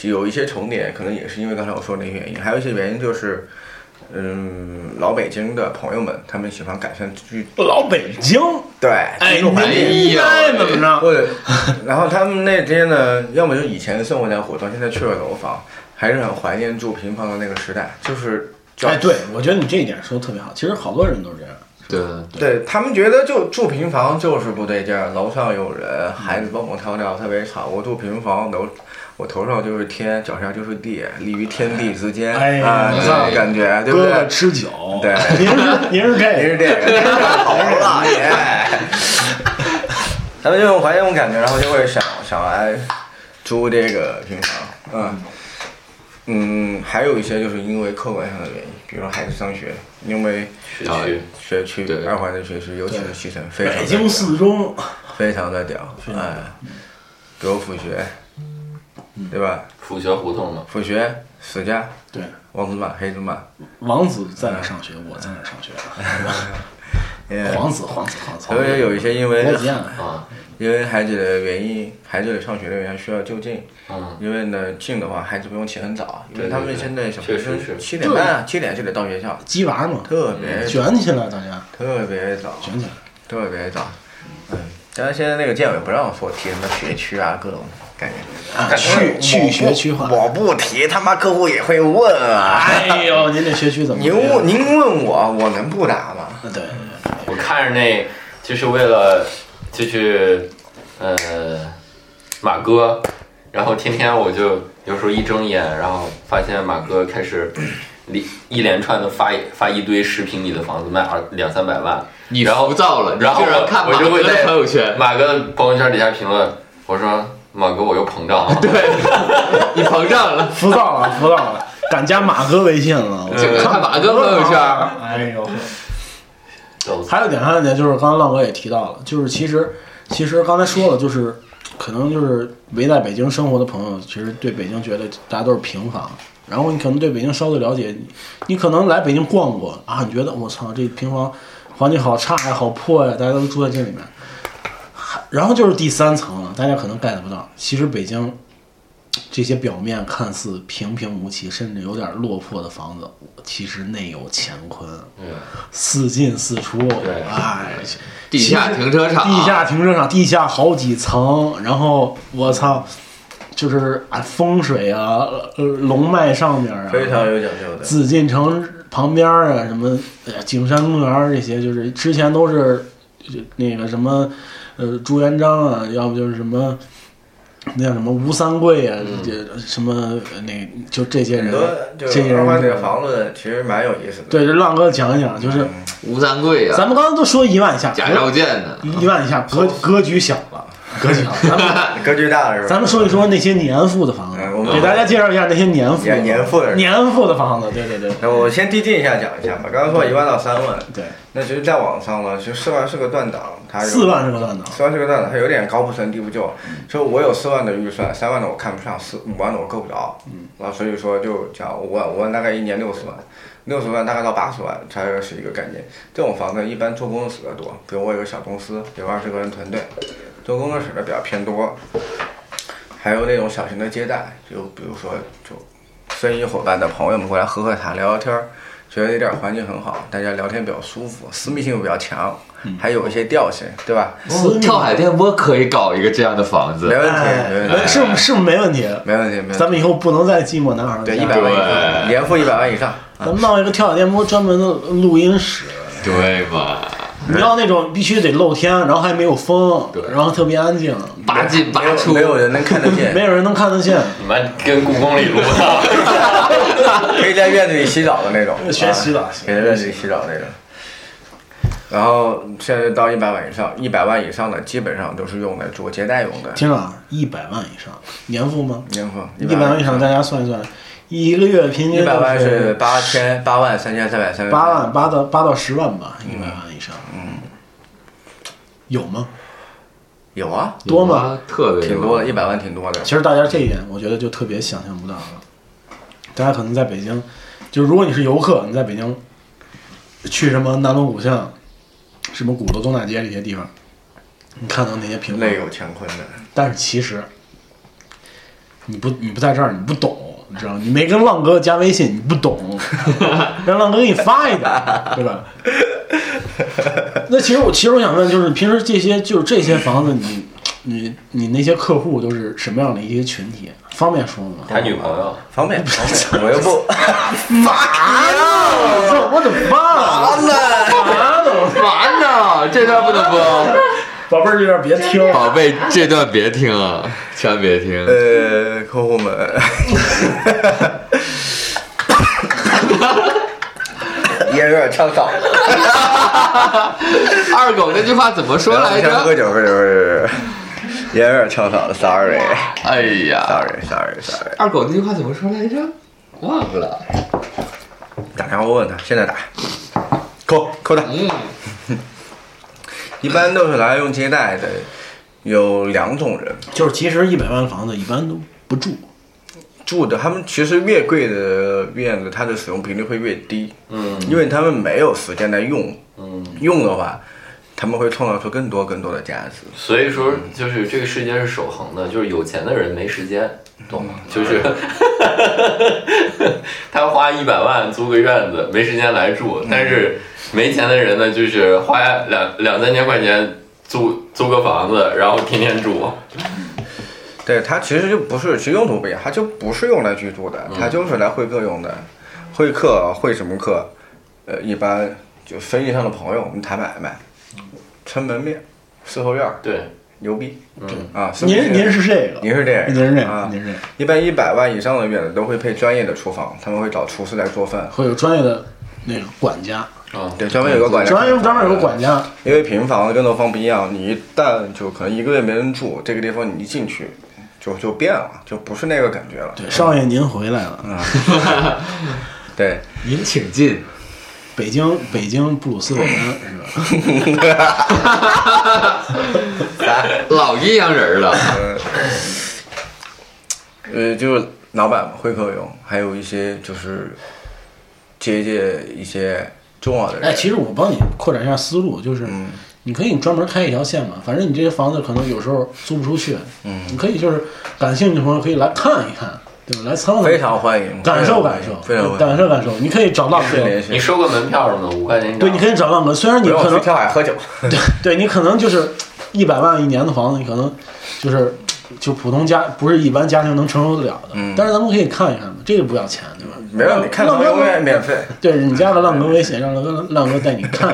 有一些重叠，可能也是因为刚才我说的那些原因，还有一些原因就是，嗯，老北京的朋友们，他们喜欢改善居，老北京，对，哎，居住环境。你应该怎么着？或者，然后他们那些呢，要么就以前生活在胡同，现在去了楼房，还是很怀念住平房的那个时代，就是叫哎，对，我觉得你这一点说的特别好。其实好多人都是这样。对，对。他们觉得就住平房就是不对劲儿，楼上有人，孩子蹦蹦跳跳特别吵。我住平房，楼我头上就是天，脚下就是地，立于天地之间、哎呀啊，这种感觉，对不哥哥对？吃酒，对。您是您是这个，您是这个，好了 耶！他们就有怀念这种感觉，然后就会想想来租这个平房，嗯嗯，还有一些就是因为客观上的原因，比如说孩子上学，因为学区。学区二环的学区，尤其是西城，非常的北京四中，非常的屌，哎，比如辅学，对吧？府学胡同嘛，辅学、史家、对，王子马、黑子马，王子在哪上学，我在哪上学，嗯，皇子，皇子，皇子，而且有一些因为啊。因为孩子的原因，孩子的上学的原因需要就近，嗯，因为呢近的话，孩子不用起很早，因为对他们现在小学生是七点半啊，七点就得到学校，鸡娃嘛，特别卷起来，大家。特别早，卷起来。特别早，嗯，但是现在那个建委不让说提什么学区啊，各种感觉。啊去去学区化。我不提，他妈客户也会问。啊。哎呦，您这学区怎么您样？问您问我，我能不答吗？对，我看着那就是为了就是呃马哥，然后天天我就有时候一睁眼，然后发现马哥开始一一连串的发发一堆十平米的房子卖二两三百万，你然后浮躁了，然后你居然看就会在朋友圈，马哥的朋友圈底下评论，我说马哥我又膨胀了。对，你膨胀了。浮躁了，浮躁了，敢加马哥微信了，这个看马哥朋友圈哎呦。还有一点，还有一点就是刚才浪哥也提到了，就是其实其实刚才说了，就是可能就是围在北京生活的朋友，其实对北京觉得大家都是平房，然后你可能对北京稍微了解，你你可能来北京逛过啊，你觉得我操这平房环境好差呀，好破呀，大家都住在这里面。还然后就是第三层了，大家可能 get 不到，其实北京这些表面看似平平无奇，甚至有点落魄的房子，其实内有乾坤。嗯四进四出，对哎，地下停车场，地下停车场，地下好几层，然后我操，就是啊风水啊，呃龙脉上面啊，非常有讲究的。紫禁城旁边啊，什么景山公园这些，就是之前都是就那个什么呃朱元璋啊，要不就是什么。那叫什么吴三桂啊，这什么呃那就这些人这些二环这个人，房子其实蛮有意思的。对，这浪哥讲一讲，就是吴三桂啊，咱们刚刚都说一万以下，贾兆建的？一万以下 格格局小了，格局小。咱 们格局大了是吧？咱们说一说那些年富的房我，们给大家介绍一下那些年付的年年付的人年付的房子。对对对那我先递进一下讲一下吧。刚刚说一万到三万，对，那其实在网上呢，其实四万是个断档，它有四万是个断档。四万是个断档，它有点高不成低不就。就我有四万的预算，三万的我看不上，四五万的我够不着。嗯，然后，所以说就讲五万，五万大概一年六十万，六十万大概到八十万它是一个概念。这种房子一般做工作室的多，比如我有个小公司，有二十个人团队，做工作室的比较偏多。还有那种小型的接待，就比如说就生意伙伴的朋友们过来喝喝茶聊聊天儿，觉得那点儿环境很好，大家聊天比较舒服，私密性又比较强，还有一些调性，对吧？哦跳海电波可以搞一个这样的房子没，问题，哎没问题，是是不是没问题？没问题，没问题。咱们以后不能再寂寞男孩了对，一百万以上，年付一百万以上。咱们弄一个跳海电波专门的录音室。对嘛？你要那种必须得露天，然后还没有风，然后特别安静，八进八出，没有人能看得见。没，有人能看得见。你们跟故宫里录的，可以在院子里洗澡的那种，学洗澡。啊可以在院子里洗澡那种。然后现在到一百万以上，一百万以上的基本上都是用来做接待用的。听着啊，一百万以上，年付吗？年付一百万以上，大家算一算，一个月平均一百万是八千八万三千三百三十八万八到八到十万吧，一百万以上。嗯，有吗？有啊，多吗？特别挺多的，一百万挺多的。其实大家这一点，我觉得就特别想象不到了。大家可能在北京，就是如果你是游客，你在北京去什么南锣鼓巷、什么鼓楼东大街这些地方，你看到那些平房内，有乾坤的，但是其实你不你不在这儿，你不懂，你知道？你没跟浪哥加微信，你不懂，让浪哥给你发一个，对吧？那其实我其实我想问，就是平时这些就是这些房子你，你你那些客户都是什么样的一些群体？方便说吗？他女朋友，方便方便，我又不 这我怎么办啊？完了，完了，这段不能播，宝贝儿，这段别听。宝贝，这段别听啊，千万别听。呃，客户们，也有点呛嗓子。二狗那句话怎么说来着？喝酒喝酒喝酒，也有点呛嗓子，sorry 哎呀，sorry sorry sorry。二狗那句话怎么说来着？忘了。打电话问他，现在打，扣扣他。嗯，一般都是来用接待的，有两种人，就是其实一百万的房子一般都不住，住的他们其实越贵的院子，它的使用频率会越低，嗯。因为他们没有时间来用，嗯，用的话，他们会创造出更多更多的价值。所以说就是这个世界是守恒的，就是有钱的人没时间，懂吗？就是 他花一百万租个院子，没时间来住，但是没钱的人呢，就是花两两三千块钱租租个房子，然后天天住。对，它其实就不是，其实用途不一样，它就不是用来居住的，它就是来会客用的。会客会什么客？呃，一般就生意上的朋友，我们谈买卖，撑门面、四合院儿，对，牛逼嗯，啊！您您是这个，您是这样，您是这个，啊？您是这个，一般一百万以上的院子都会配专业的厨房，他们会找厨师来做饭。会有专业的那个管家，啊，对，专门有个管家。专业专门有个管家，因为平房跟楼房不一样，你一旦就可能一个月没人住，这个地方你一进去，就就变了，就不是那个感觉了。对，少爷您回来了，对，您请进。北京北京布鲁斯韦恩是吧？老阴阳人了，呃，就是老板会客用，还有一些就是接接一些重要的人。哎，其实我帮你扩展一下思路，就是嗯你可以专门开一条线嘛，反正你这些房子可能有时候租不出去，嗯，你可以就是感兴趣的朋友可以来看一看，对吧？来参观，非常欢迎，感受感受，非常欢迎感受感受。你可以找浪哥是，联系。你收个门票什么的，五块钱。对，你可以找浪哥。虽然你可能跳海喝酒，对对，你可能就是一百万一年的房子，你可能就是就普通家不是一般家庭能承受得了的。嗯但是咱们可以看一看嘛，这个不要钱，对吧？没问题，看浪哥免费。对你家的浪哥微信，让浪哥浪哥带你看一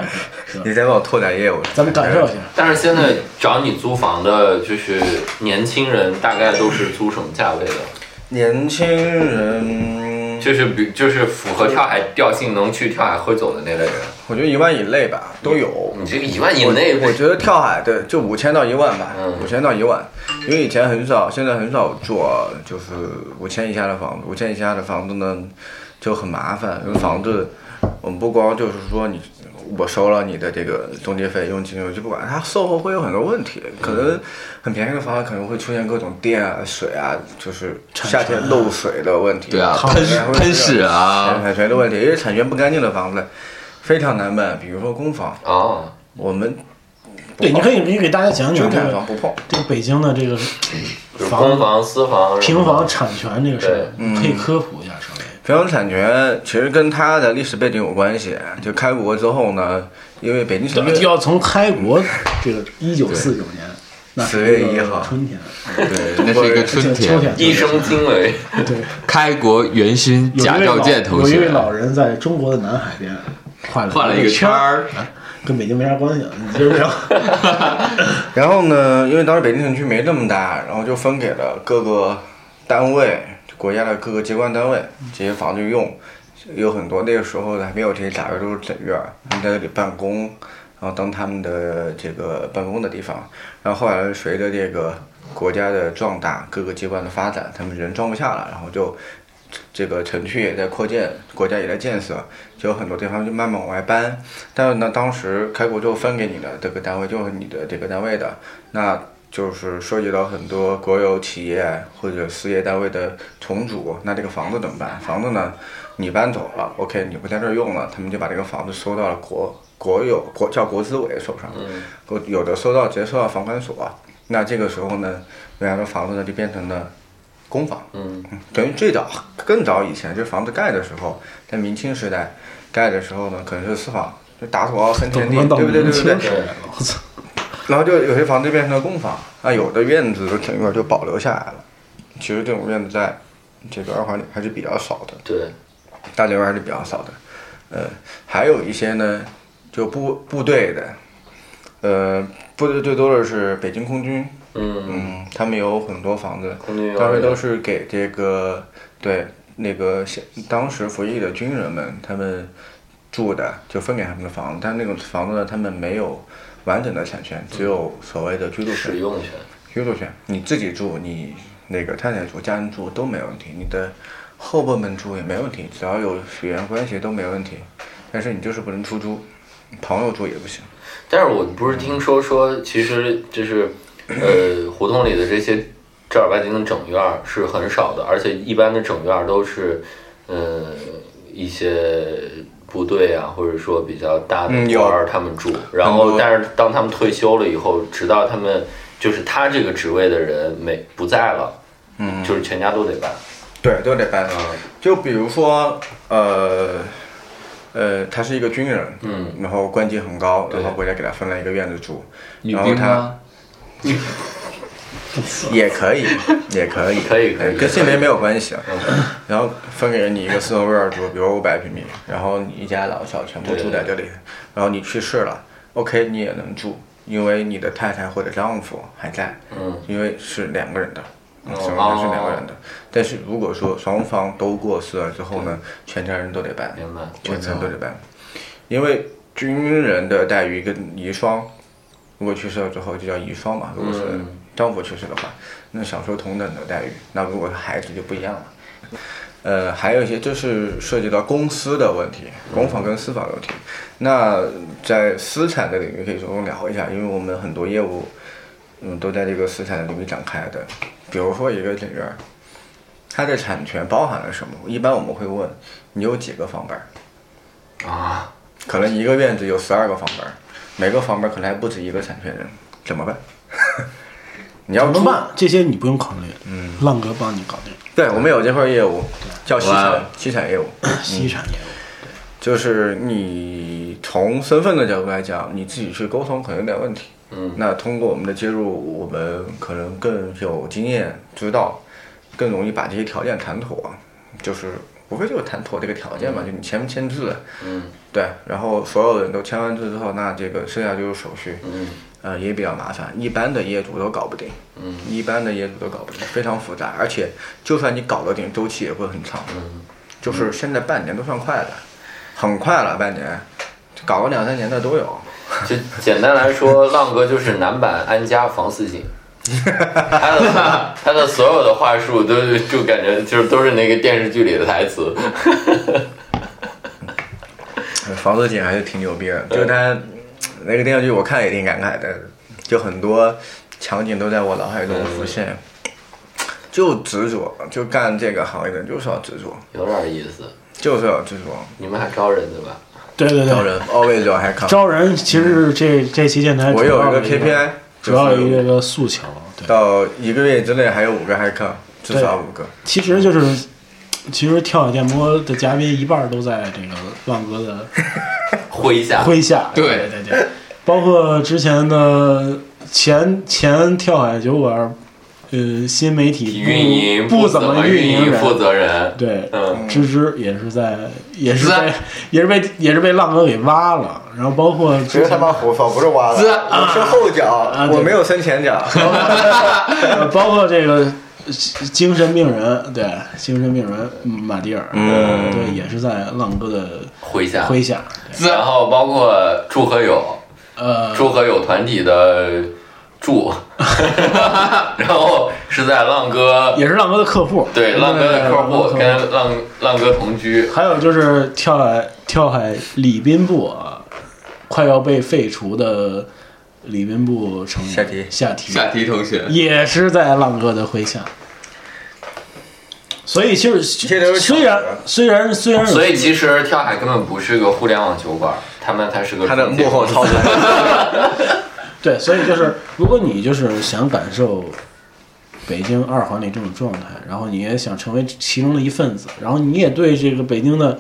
看，你再帮我拓展业务，咱们感受一下。但是现在找你租房的，就是年轻人，大概都是租什么价位的？年轻人，就是比就是符合跳海调性，能去跳海喝酒的那类人。我觉得一万以内吧都有。你这个一万以内，我觉得跳海对，就五千到一万吧，嗯五千到一万，因为以前很少，现在很少做就是五千以下的房子，五千以下的房子呢就很麻烦，因为房子我们不光就是说你我收了你的这个中介费、佣金，我就不管它售后会有很多问题，可能很便宜的房子可能会出现各种电啊、水啊，就是夏天漏水的问题，对啊，喷喷屎啊，产权的问题，因为产权不干净的房子非常难办，比如说公房，啊，我们对，你可以你给大家讲讲中这个产房不碰。这个北京的这个房公房、私房、平房产权这个事儿，嗯可以科普一下稍微。平房产权其实跟它的历史背景有关系。就开国之后呢，因为北京城就，要从开国这个一九四九年，那是4月一个1号春天，对，那是一个春天。一声惊雷，对，开国元勋贾兆有一位老健同学有一位老人在中国的南海边画了画了一个圈圈儿，啊跟北京没啥关系，你知不知道。然后呢，因为当时北京城区没这么大，然后就分给了各个单位，国家的各个机关单位这些房子用。有很多那个时候还没有这些大院，都是整院儿，他们在这里办公，然后当他们的这个办公的地方。然后后来随着这个国家的壮大，各个机关的发展，他们人装不下了，然后就这个城区也在扩建，国家也在建设，就有很多地方就慢慢往外搬。但是呢，当时开国之后分给你的这个单位就是你的这个单位的，那就是涉及到很多国有企业或者事业单位的重组，那这个房子怎么办？房子呢，你搬走了，OK，你不在这儿用了，他们就把这个房子收到了国国有国叫国资委手上，国有的收到直接收到房管所，那这个时候呢，原来的房子呢就变成了公房。嗯，等于最早更早以前，这房子盖的时候，在明清时代盖的时候呢，可能是私房，就打土豪分田地，对不对？对不对？我操！然后就有些房子变成了公房，那，有的院子整个就保留下来了。其实这种院子在这个二环里还是比较少的，对，大连还是比较少的。呃，还有一些呢，就部部队的，呃，部队最多的是北京空军，嗯，嗯，他们有很多房子，空军幼当时都，是给这个对那个现当时服役的军人们他们住的，就分给他们的房子，但那种房子呢，他们没有完整的产权，只有所谓的居住权。使用权，居住权，你自己住，你那个太太住，家人住都没问题，你的后辈们住也没问题，只要有血缘关系都没问题。但是你就是不能出租，朋友住也不行。但是我不是听说说，其实就是，呃，胡同里的这些正儿八经的整院儿是很少的，而且一般的整院儿都是，呃，一些部队啊，或者说比较大的官儿他们住，然后但是当他们退休了以后，直到他们就是他这个职位的人没不在了，嗯，就是全家都得搬，对，都得搬。嗯。就比如说，呃，呃，他是一个军人，嗯，然后官级很高，然后国家给他分了一个院子住，女然后他兵吗？也可以，也可以，可以可以呃跟性别没有关系啊。然后分给你一个四合院住，比如五百平米，然后你一家老小全部住在这里，然后你去世了，OK，你也能住，因为你的太太或者丈夫还在，嗯，因为是两个人的。哦。身份证是两个人的，但是如果说双方都过世了之后呢，全家人都得搬，全程都得搬，因为军人的待遇跟遗孀，如果去世了之后就叫遗孀嘛，如果是嗯丈夫去世的话，那享受同等的待遇。那如果是孩子就不一样了。呃，还有一些就是涉及到公司的问题，公房跟私房的问题。那在私产的领域可以着重聊一下，因为我们很多业务，嗯，都在这个私产的领域展开的。比如说一个领域，它的产权包含了什么？一般我们会问你有几个房本儿？啊，可能一个院子有十二个房本儿，每个房本可能还不止一个产权人，怎么办？你要出怎么办？这些你不用考虑，嗯，浪哥帮你搞定。对，我们有这块业务叫西哇产，西产业务。西产业务，就是你从身份的角度来讲，你自己去沟通可能有点问题。嗯，那通过我们的介入，我们可能更有经验，知道更容易把这些条件谈妥。就是无非就是谈妥这个条件嘛，就你签不签字。嗯，对，然后所有人都签完字之后，那这个剩下就是手续。嗯，呃，也比较麻烦，一般的业主都搞不定。嗯，一般的业主都搞不定，非常复杂，而且就算你搞得定，周期也会很长。嗯，就是现在半年都算快的，很快了，半年，搞个两三年的都有。就简单来说，浪哥就是男版安家房似锦。他的他的所有的话术都是就感觉就是都是那个电视剧里的台词。房子景还是挺牛逼的，就他那个电视剧我看也挺感慨的，就很多场景都在我脑海中浮现。就执着，就干这个行业的人就是要执着，有点意思。就是要执着。你们还招人对吧？对对对，招人 always 还看。招人其实是这这期电台我有一个 KPI，主要就是一个诉求，对，到一个月之内还有五个还看，至少五个。其实就是。其实跳海电波的嘉宾一半都在这个万哥的 麾下，麾下，对对对对，包括之前的前前跳海酒馆，呃，新媒体运营不怎么运营，负责人。对，嗯，芝芝也是在，也是在，也是被，也是被浪哥给挖了。然后包括其实他妈胡说，不是挖了，是我是后脚，我没有伸前脚。呃包括这个精神病人，对，精神病人马蒂尔，嗯对，也是在浪哥的麾下。麾下。然后包括祝和友，呃，祝和友团体的祝，然后是在浪哥也是浪哥的客户，对浪哥的客户跟浪浪哥同居。还有就是跳海跳海礼宾部啊，快要被废除的礼宾部成员夏提夏提夏提同学，也是在浪哥的麾下。所以其实这都是虽然虽然虽然所以其实跳海根本不是个互联网酒馆，他们才是个他的幕后操作，对，所以就是如果你就是想感受北京二环里这种状态，然后你也想成为其中的一份子，然后你也对这个北京的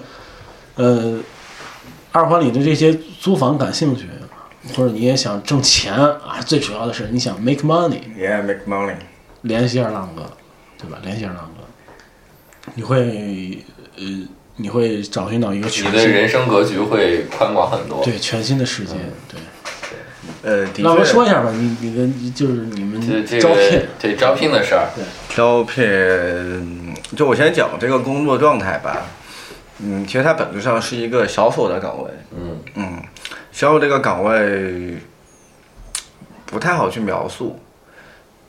呃二环里的这些租房感兴趣，或者你也想挣钱啊，最主要的是你想 make money，yeah make money。联系一下浪哥，对吧？联系一下浪哥，你会呃你会找寻到一个你全新的人生格局会宽广很多。对全新的世界，对。呃，那我们，说一下吧，你你的就是你们这这个招聘。对招聘的事儿，招聘，嗯就我先讲这个工作状态吧。嗯，其实它本质上是一个销售的岗位。嗯嗯，销售这个岗位不太好去描述，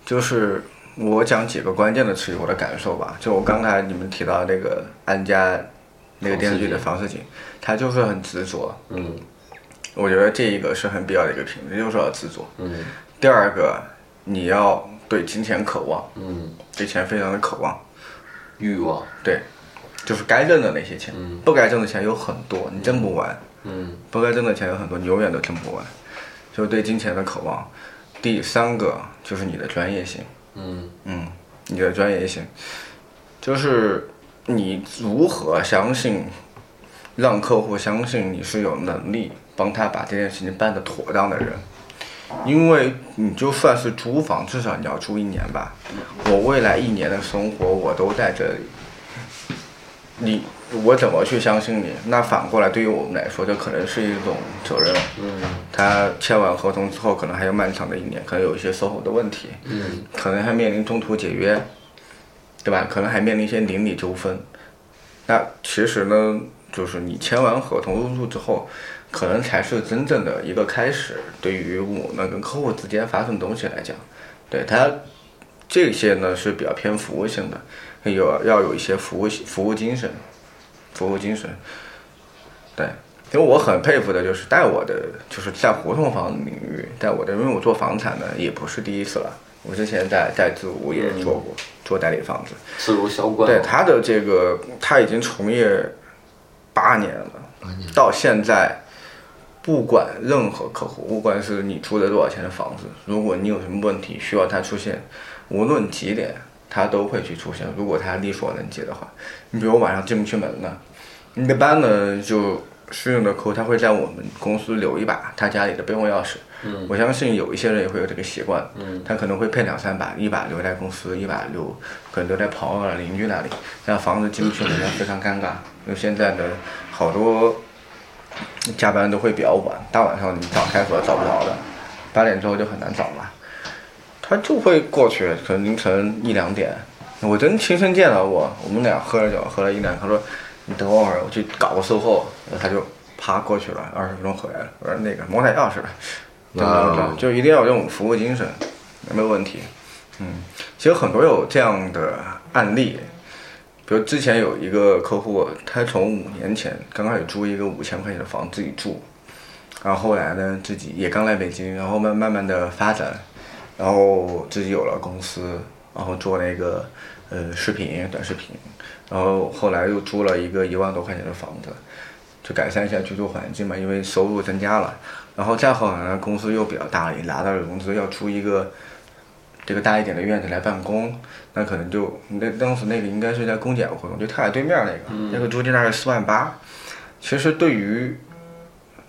就是我讲几个关键的词语，我的感受吧。就我刚才你们提到那个安家那个电视剧的房似锦，他就是很执着。嗯我觉得这一个是很必要的一个品质，就是要自主。嗯第二个，你要对金钱渴望，嗯，对钱非常的渴望。欲望，对，就是该挣的那些钱，嗯不该挣的钱有很多，你挣不完。嗯不该挣的钱有很多，你永远都挣不完，就是对金钱的渴望。第三个就是你的专业性，嗯嗯，你的专业性，就是你如何相信，让客户相信你是有能力帮他把这件事情办得妥当的人。因为你就算是租房，至少你要租一年吧。我未来一年的生活我都在这里，你我怎么去相信你？那反过来对于我们来说，这可能是一种责任。嗯他签完合同之后，可能还有漫长的一年，可能有一些售后的问题，嗯可能还面临中途解约，对吧？可能还面临一些邻里纠纷。那其实呢，就是你签完合同入住之后，可能才是真正的一个开始。对于我们跟客户之间发生东西来讲，对它这些呢是比较偏服务性的，有要有一些服务服务精神，服务精神。对，因为我很佩服的就是带我的，就是在胡同房领域带我的，因为我做房产呢也不是第一次了，我之前在在自如也做过，做代理房子。自如销冠。对他的这个，他已经从业八年了，八年到现在，不管任何客户，不管是你出的多少钱的房子，如果你有什么问题需要他出现，无论几点，他都会去出现。如果他力所能及的话，你比如晚上进不去门呢，一般呢就适用的客户他会在我们公司留一把他家里的备用钥匙。嗯我相信有一些人也会有这个习惯，嗯他可能会配两三把，一把留在公司，一把留可能留在朋友啊、邻居那里，这样房子进不去门，那非常尴尬。因为现在的好多加班都会比较晚，大晚上你找开锁找不着的，八点之后就很难找了。他就会过去，可能凌晨一两点，我真亲身见到过，我们俩喝了酒，喝了一两，他说你等我会儿，我去搞个售后，他就啪过去了，二十分钟回来了。我说那个摸台钥匙了，等等等，就一定要有这种服务精神，没有问题。嗯，其实很多有这样的案例，比如之前有一个客户，他从五年前刚开始租一个五千块钱的房自己住，然后后来呢自己也刚来北京，然后慢慢慢的发展，然后自己有了公司，然后做那个呃视频短视频，然后后来又租了一个一万多块钱的房子，就改善一下居住环境嘛，因为收入增加了，然后再后来呢公司又比较大了，也拿到了融资，要租一个这个大一点的院子来办公，那可能就那当时那个应该是在公检活动，就太海对面那个，那个租金大概四万八。其实对于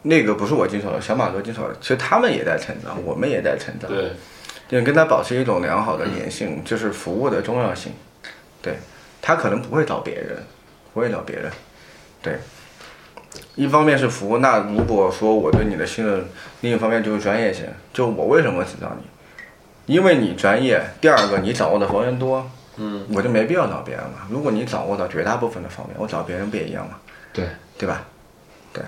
那个不是我经手的，小马哥经手的，其实他们也在成长，我们也在成长。对，就跟他保持一种良好的粘性，就是服务的重要性。对，他可能不会找别人，不会找别人。对，一方面是服务，那如果说我对你的信任，另一方面就是专业性。就我为什么只找你？因为你专业。第二个，你掌握的房源多，嗯，我就没必要找别人了。如果你掌握到绝大部分的方面，我找别人不也一样吗？对，对吧？对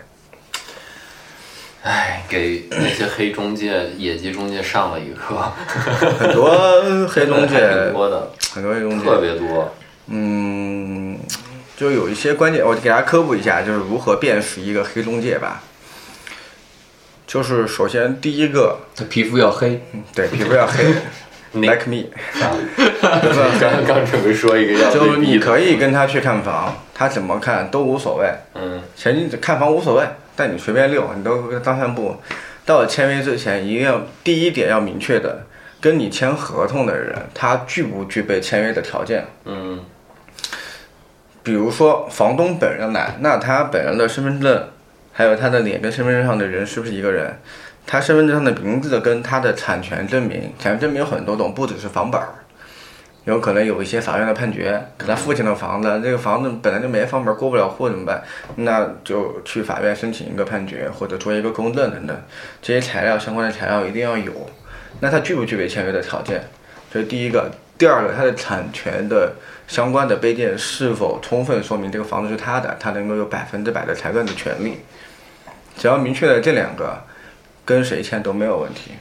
唉，给那些黑中介、野鸡中介上了一课，很多黑中介，挺多的，很多黑中介，特别多。嗯，就有一些关键，我给大家科普一下，就是如何辨识一个黑中介吧。就是首先第一个，他皮肤要黑，对皮肤要黑，like me，刚刚准备说一个要就是你以，可以跟他去看房，他怎么看都无所谓。嗯，前期看房无所谓，但你随便溜，你都当散步。到了签约之前，一定要第一点要明确的，跟你签合同的人，他具不具备签约的条件。嗯，比如说房东本人来，那他本人的身份证，还有他的脸跟身份证上的人是不是一个人？他身份证上的名字跟他的产权证明，产权证明有很多种，不只是房本儿，有可能有一些法院的判决，可他父亲的房子，这个房子本来就没房本，过不了户怎么办？那就去法院申请一个判决，或者做一个公证等等，这些材料相关的材料一定要有。那他具不具备签约的条件？这是第一个。第二个，他的产权的相关的背件是否充分说明这个房子是他的，他能够有百分之百的财产的权利。只要明确了这两个，跟谁签都没有问题，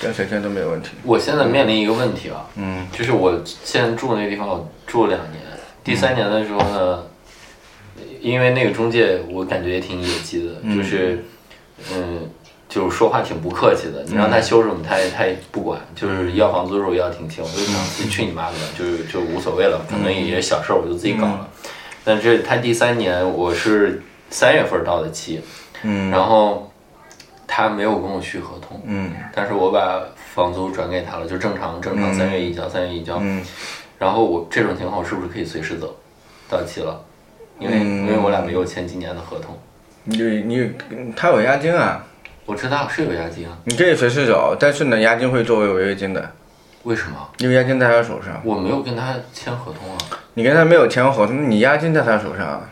跟谁签都没有问题。我现在面临一个问题啊，嗯。就是我现在住那个地方，我住了两年，第三年的时候呢，因为那个中介我感觉也挺野鸡的，就是，嗯，就是说话挺不客气的，你让他修什么他也他也不管，就是要房租的时候要挺挺，我就想去去你妈的吧，就是就无所谓了，可能也小事儿，我就自己搞了。但是他第三年我是三月份到的期，嗯然后他没有跟我续合同，嗯但是我把房租转给他了，就正常正常三月一交，三月一交。嗯然后我这种情况我是不是可以随时走？到期了，因为、嗯因为我俩没有签今年的合同。你你他有押金啊，我知道是有押金啊，你可以随时走，但是呢，押金会作为违约金的，为什么？因为押金在他手上。我没有跟他签合同啊。你跟他没有签合同，你押金在他手上啊，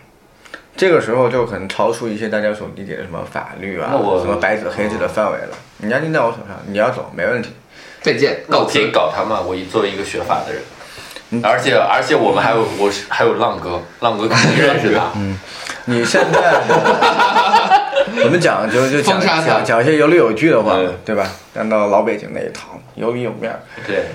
这个时候就可能超出一些大家所理解的什么法律啊、什么白纸黑字的范围了。你押金在我手上，你要走没问题。再见，告那我可以辞。搞他嘛？我一作为一个学法的人，而且而且我们还有我是还有浪哥，浪哥肯定认识他。你现在，我们讲就就讲讲讲一些有理有据的话嗯，对吧？按照老北京那一套，有理有面儿。对，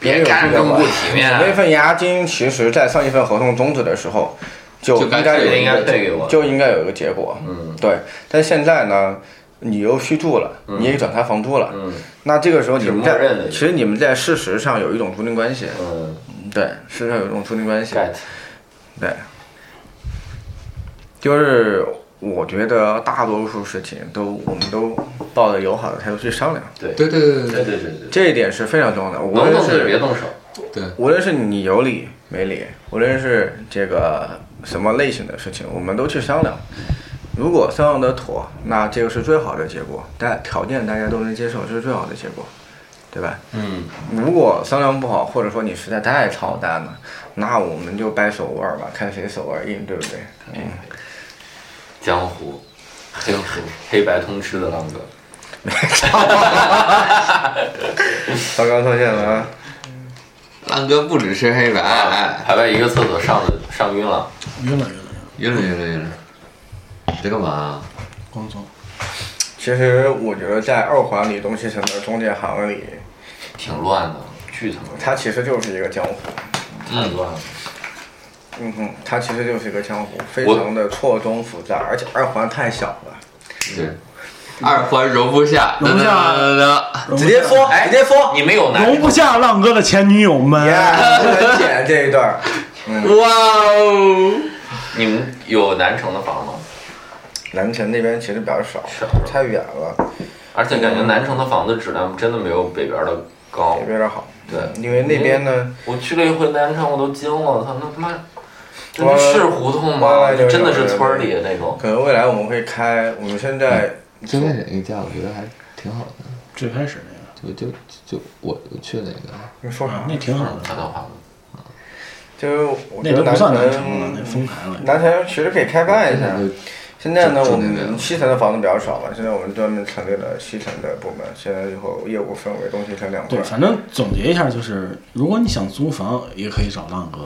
别有别不体面啊那份押金其实，在上一份合同终止的时候，就应该有应该一个退给我。就应该有一个结果。嗯。对，但现在呢，你又续住了，你也转他房租了，嗯。那这个时候你们在其实你们在事实上有一种租赁关系，嗯。对，事实上有一种租赁关系，，get，对，就是我觉得大多数事情都我们都抱着友好的态度去商量，对。对对对对。对对对对，这一点是非常重要的。无论能动手别是动手，对，无论是你有理没理，无论是这个什么类型的事情，我们都去商量。如果商量得妥，那这个是最好的结果，但条件大家都能接受，这是最好的结果，对吧？嗯，如果商量不好，或者说你实在太操蛋了，那我们就掰手腕吧，看谁手腕硬，对不对？嗯，江湖，江湖，黑白通吃的浪哥，刚刚出现了啊，浪哥不只是黑白，还在一个厕所上的上晕了，晕了晕了晕了，晕了晕了，你在干嘛？工作。其实我觉得在二环里东西城的中介行里，挺乱的，巨他妈它其实就是一个江湖。太乱了。嗯哼，它其实就是一个江湖，非常的错综复杂，而且二环太小了。对，二环容不下，容不下直接说，哎直接说，你们有男容不下浪哥的前女友们。剪这一段儿。哇哦！你们有南城的房吗？南城那边其实比较少少，太远了，而且感觉南城的房子质量真的没有北边的高北。边的好。对，因为那边呢，我去了一回南城，我都惊了，我操，那他妈，真是胡同吗真的是村儿里的那种。可能未来我们会开，我们现在最开始那个家我觉得还挺好的，最开始那个。就就就我我去那个，啊你说啥，？那挺好的，他的房就是我那都不觉得南算南城了，那城，封牌了。南城其实可以开办一下。现在呢，我们西城的房子比较少了，现在我们专门成立了西城的部门，现在以后业务分为东西城两块对，。反正总结一下就是，如果你想租房，也可以找浪哥；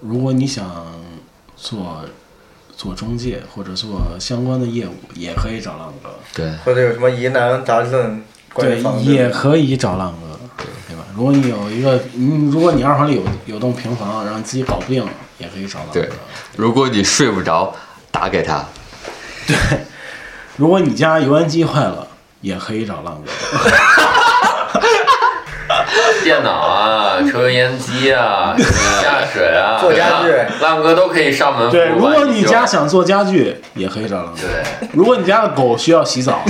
如果你想做做中介或者做相关的业务，也可以找浪哥。对或者有什么疑难杂症，对也可以找浪哥，对吧？如果你有一个，嗯，如果你二环里有有栋平房，然后自己搞不定，也可以找浪哥对。如果你睡不着，打给他。对如果你家油烟机坏了，也可以找浪哥。电脑啊、抽油烟机啊、下水啊、做家具浪哥都可以上门服务。对，如果你家想做家具，也可以找浪哥。对，如果你家的狗需要洗澡，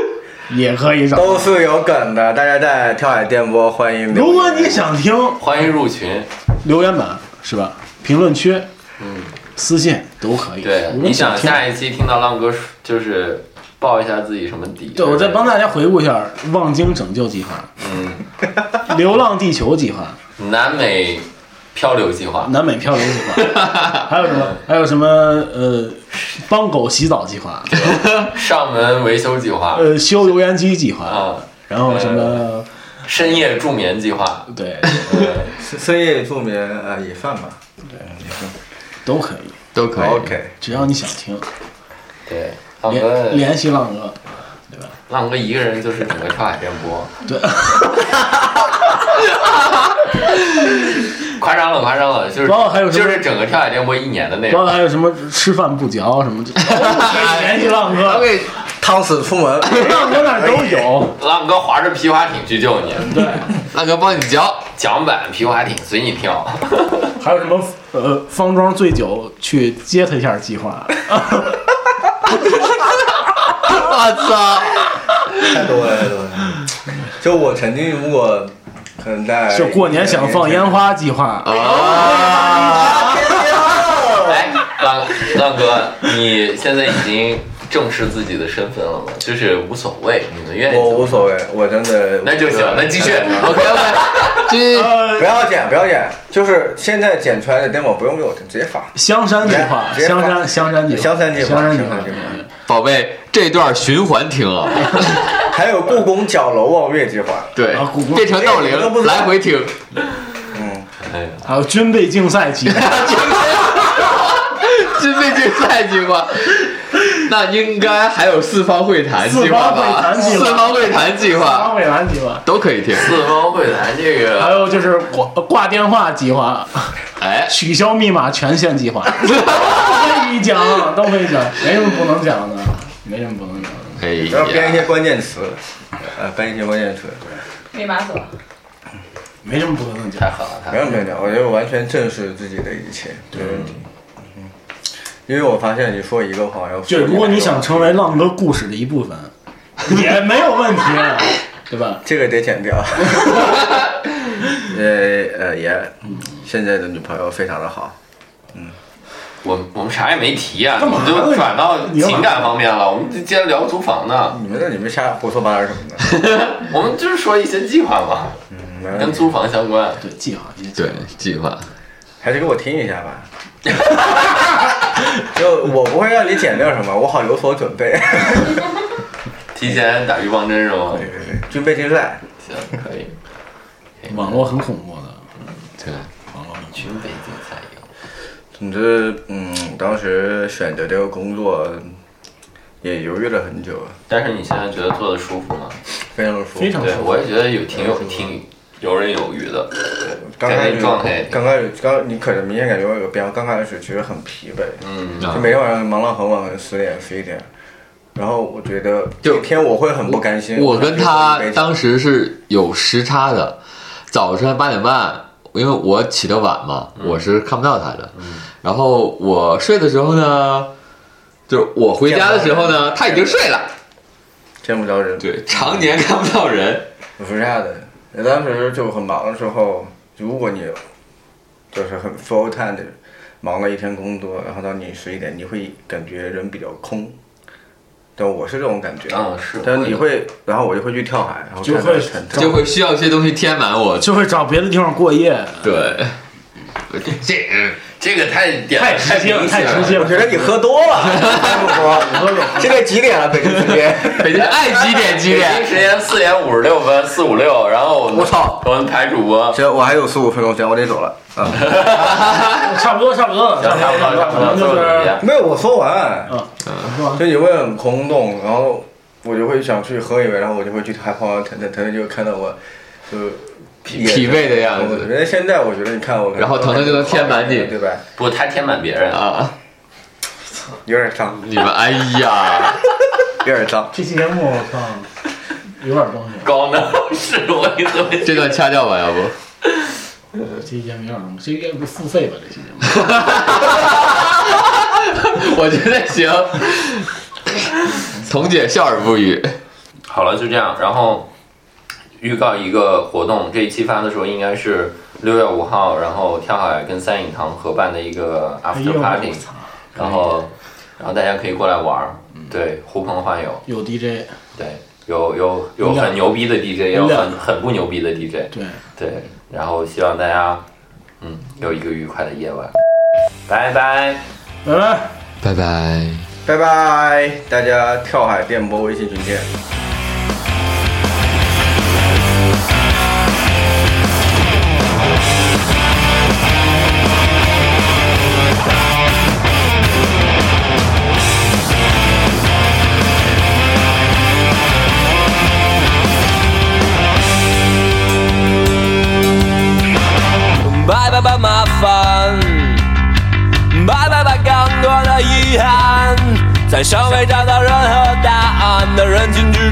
也可以找。都是有梗的，大家在跳海电波欢迎。如果你想听欢迎入群。留言板是吧？评论区、嗯，私信都可以。对，你想，下一期听到浪哥就是报一下自己什么底？对我再帮大家回顾一下望京拯救计划、嗯，流浪地球计划、南美漂流计划。南美漂流计划，还有什么？还有什么？呃，帮狗洗澡计划，上门维修计划，呃，修油烟机计划，啊，然后什么？深夜助眠计划，对，深夜助眠呃也算吧。对，也算都可以，都可以。OK，只要你想听，对，浪哥联，联系浪哥，对吧浪哥一个人就是整个跳海电波，对，夸张了，夸张了，就是包括还有什么就是整个跳海电波一年的内容，包括还有什么吃饭不嚼什么，联系浪哥，给汤匙出门，浪哥那儿都有。浪哥划着皮划艇去救你，对，浪哥帮你嚼。桨板皮划艇随你跳，还有什么呃方庄醉酒去接他一下计划，我操！太多了太多了。就我曾经如果可能在就过年想放烟花计划，啊，哎，浪浪哥，你现在已经正视自己的身份了吗？就是无所谓，你们愿意我无所谓，我真的那就行，那继续。OK OK，继续。呃不要剪不要剪，就是现在剪出来的 demo 不用给我，直接发。香山计划，香山香山计划，香山计划香山计划香山计划，宝贝，这段循环听啊。还有故宫角楼望月计划，对啊故宫，变成闹铃，来回听。嗯，哎呀，还有军备竞赛计划，军备竞赛计划，那应该还有四方会谈计划吧？四四方会谈计划四方会谈计划，都可以听。四方会谈这个，还有就是挂挂电话计划，哎，取消密码权限计划，都可以讲，都可以讲，没什么不能讲的，没什么不能讲的。可以，要编一些，关键词，呃，编一些关键词。密码锁，没什么不能讲。太好了，太狠了。没有没有，我就完全正视自己的一切，没问题。嗯，因为我发现你说一个话，然后就是如果你想成为浪哥故事的一部分，也没有问题，对吧？这个得剪掉。呃呃也，现在的女朋友非常的好，嗯我我们啥也没提啊，干嘛你就转到情感方面了。我们接着聊租房呢，你们那你们瞎胡说八道什么的？我们就是说一些计划嘛，嗯，跟租房相关。对，计划对，计划。还是给我听一下吧。就我不会让你减掉什么，我好有所准备。提前打预防针是吗？对对对，军备竞赛。行，可以。网络很恐怖的，对，网络很恐怖军备竞赛赢。总之，嗯，当时选择这个工作也犹豫了很久，但是你现在觉得做的舒服吗？非常舒服。对，非常舒服我也觉得有挺有挺游刃有余的。刚开始状态刚开始刚你可能明显感觉我有个变化，刚开始其实很疲惫，嗯，就每天晚上忙到很晚，可能十点十一点。然后我觉得就天我会很不甘心。我跟他当时是有时差的，早晨八点半，因为我起得晚嘛，我是看不到他的。然后我睡的时候呢，就是我回家的时候呢，他已经睡了。见不着人。对，常年看不到人。不是这样的，你当时就很忙的时候，如果你就是很 full time 的忙了一天工作，然后到你十一点，你会感觉人比较空。但我是这种感觉，啊是但是你会，然后我就会去跳海，然后就会就会需要一些东西填满我。就会找别的地方过夜，对，这这个太点太直接了。太直接了。我觉得你喝多了，还不说，现在几点了？北京时间？北京爱几点几北京？时间四点五十六分，四五六，然后我们我操我们台主播行，我还有四五分钟，行，我得走了。啊，差不多，差不多差不多差不多就是，没有，我说完。嗯？就你会很空洞，然后我就会想去喝一杯，然后我就会去海泡腾腾，腾腾就看到我就疲疲惫的样子人家现在我觉得你看我，然后腾腾就能填满你对吧？不，他填满别人。啊！有点脏，你们哎呀，有点脏。这期节目我操，有点东西，高能是我一次没这段掐掉吧，要不？这期节目有点东西，这应该不付费吧？这期节目。我觉得行。彤姐笑而不语。好了，就这样。然后预告一个活动，这一期发的时候应该是六月五号，然后跳海跟三影堂合办的一个哎 after，party，我操！然后然后大家可以过来玩儿，对，呼朋唤友，有 DJ，对，有有有很牛逼的 DJ，也有很很不牛逼的 DJ，对，对，然后希望大家嗯有一个愉快的夜晚，拜拜。拜拜。拜拜。拜拜，大家跳海电波微信群见。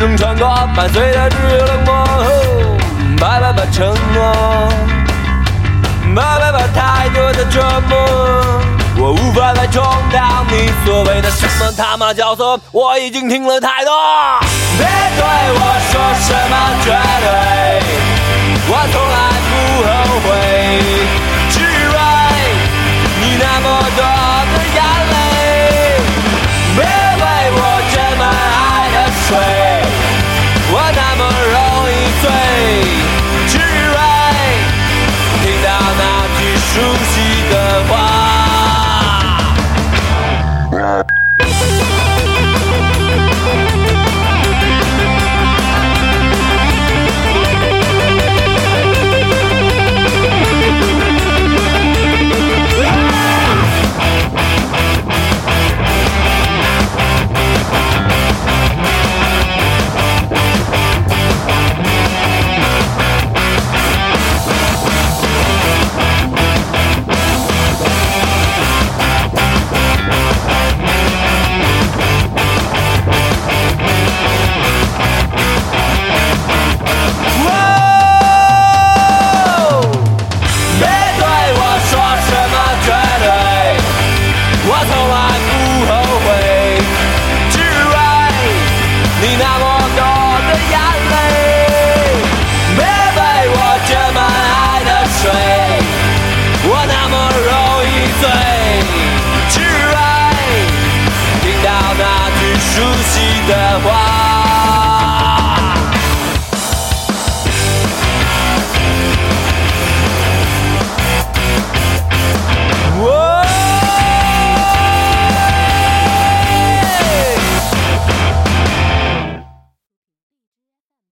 中穿过，伴随的只有冷漠。拜拜吧，承诺。拜拜吧，太多的折磨，我无法再充当你所谓的什么他妈教唆，我已经听了太多。别对我说什么绝对，我从来不后悔，只为你那么多的眼泪，别为我斟满爱的水。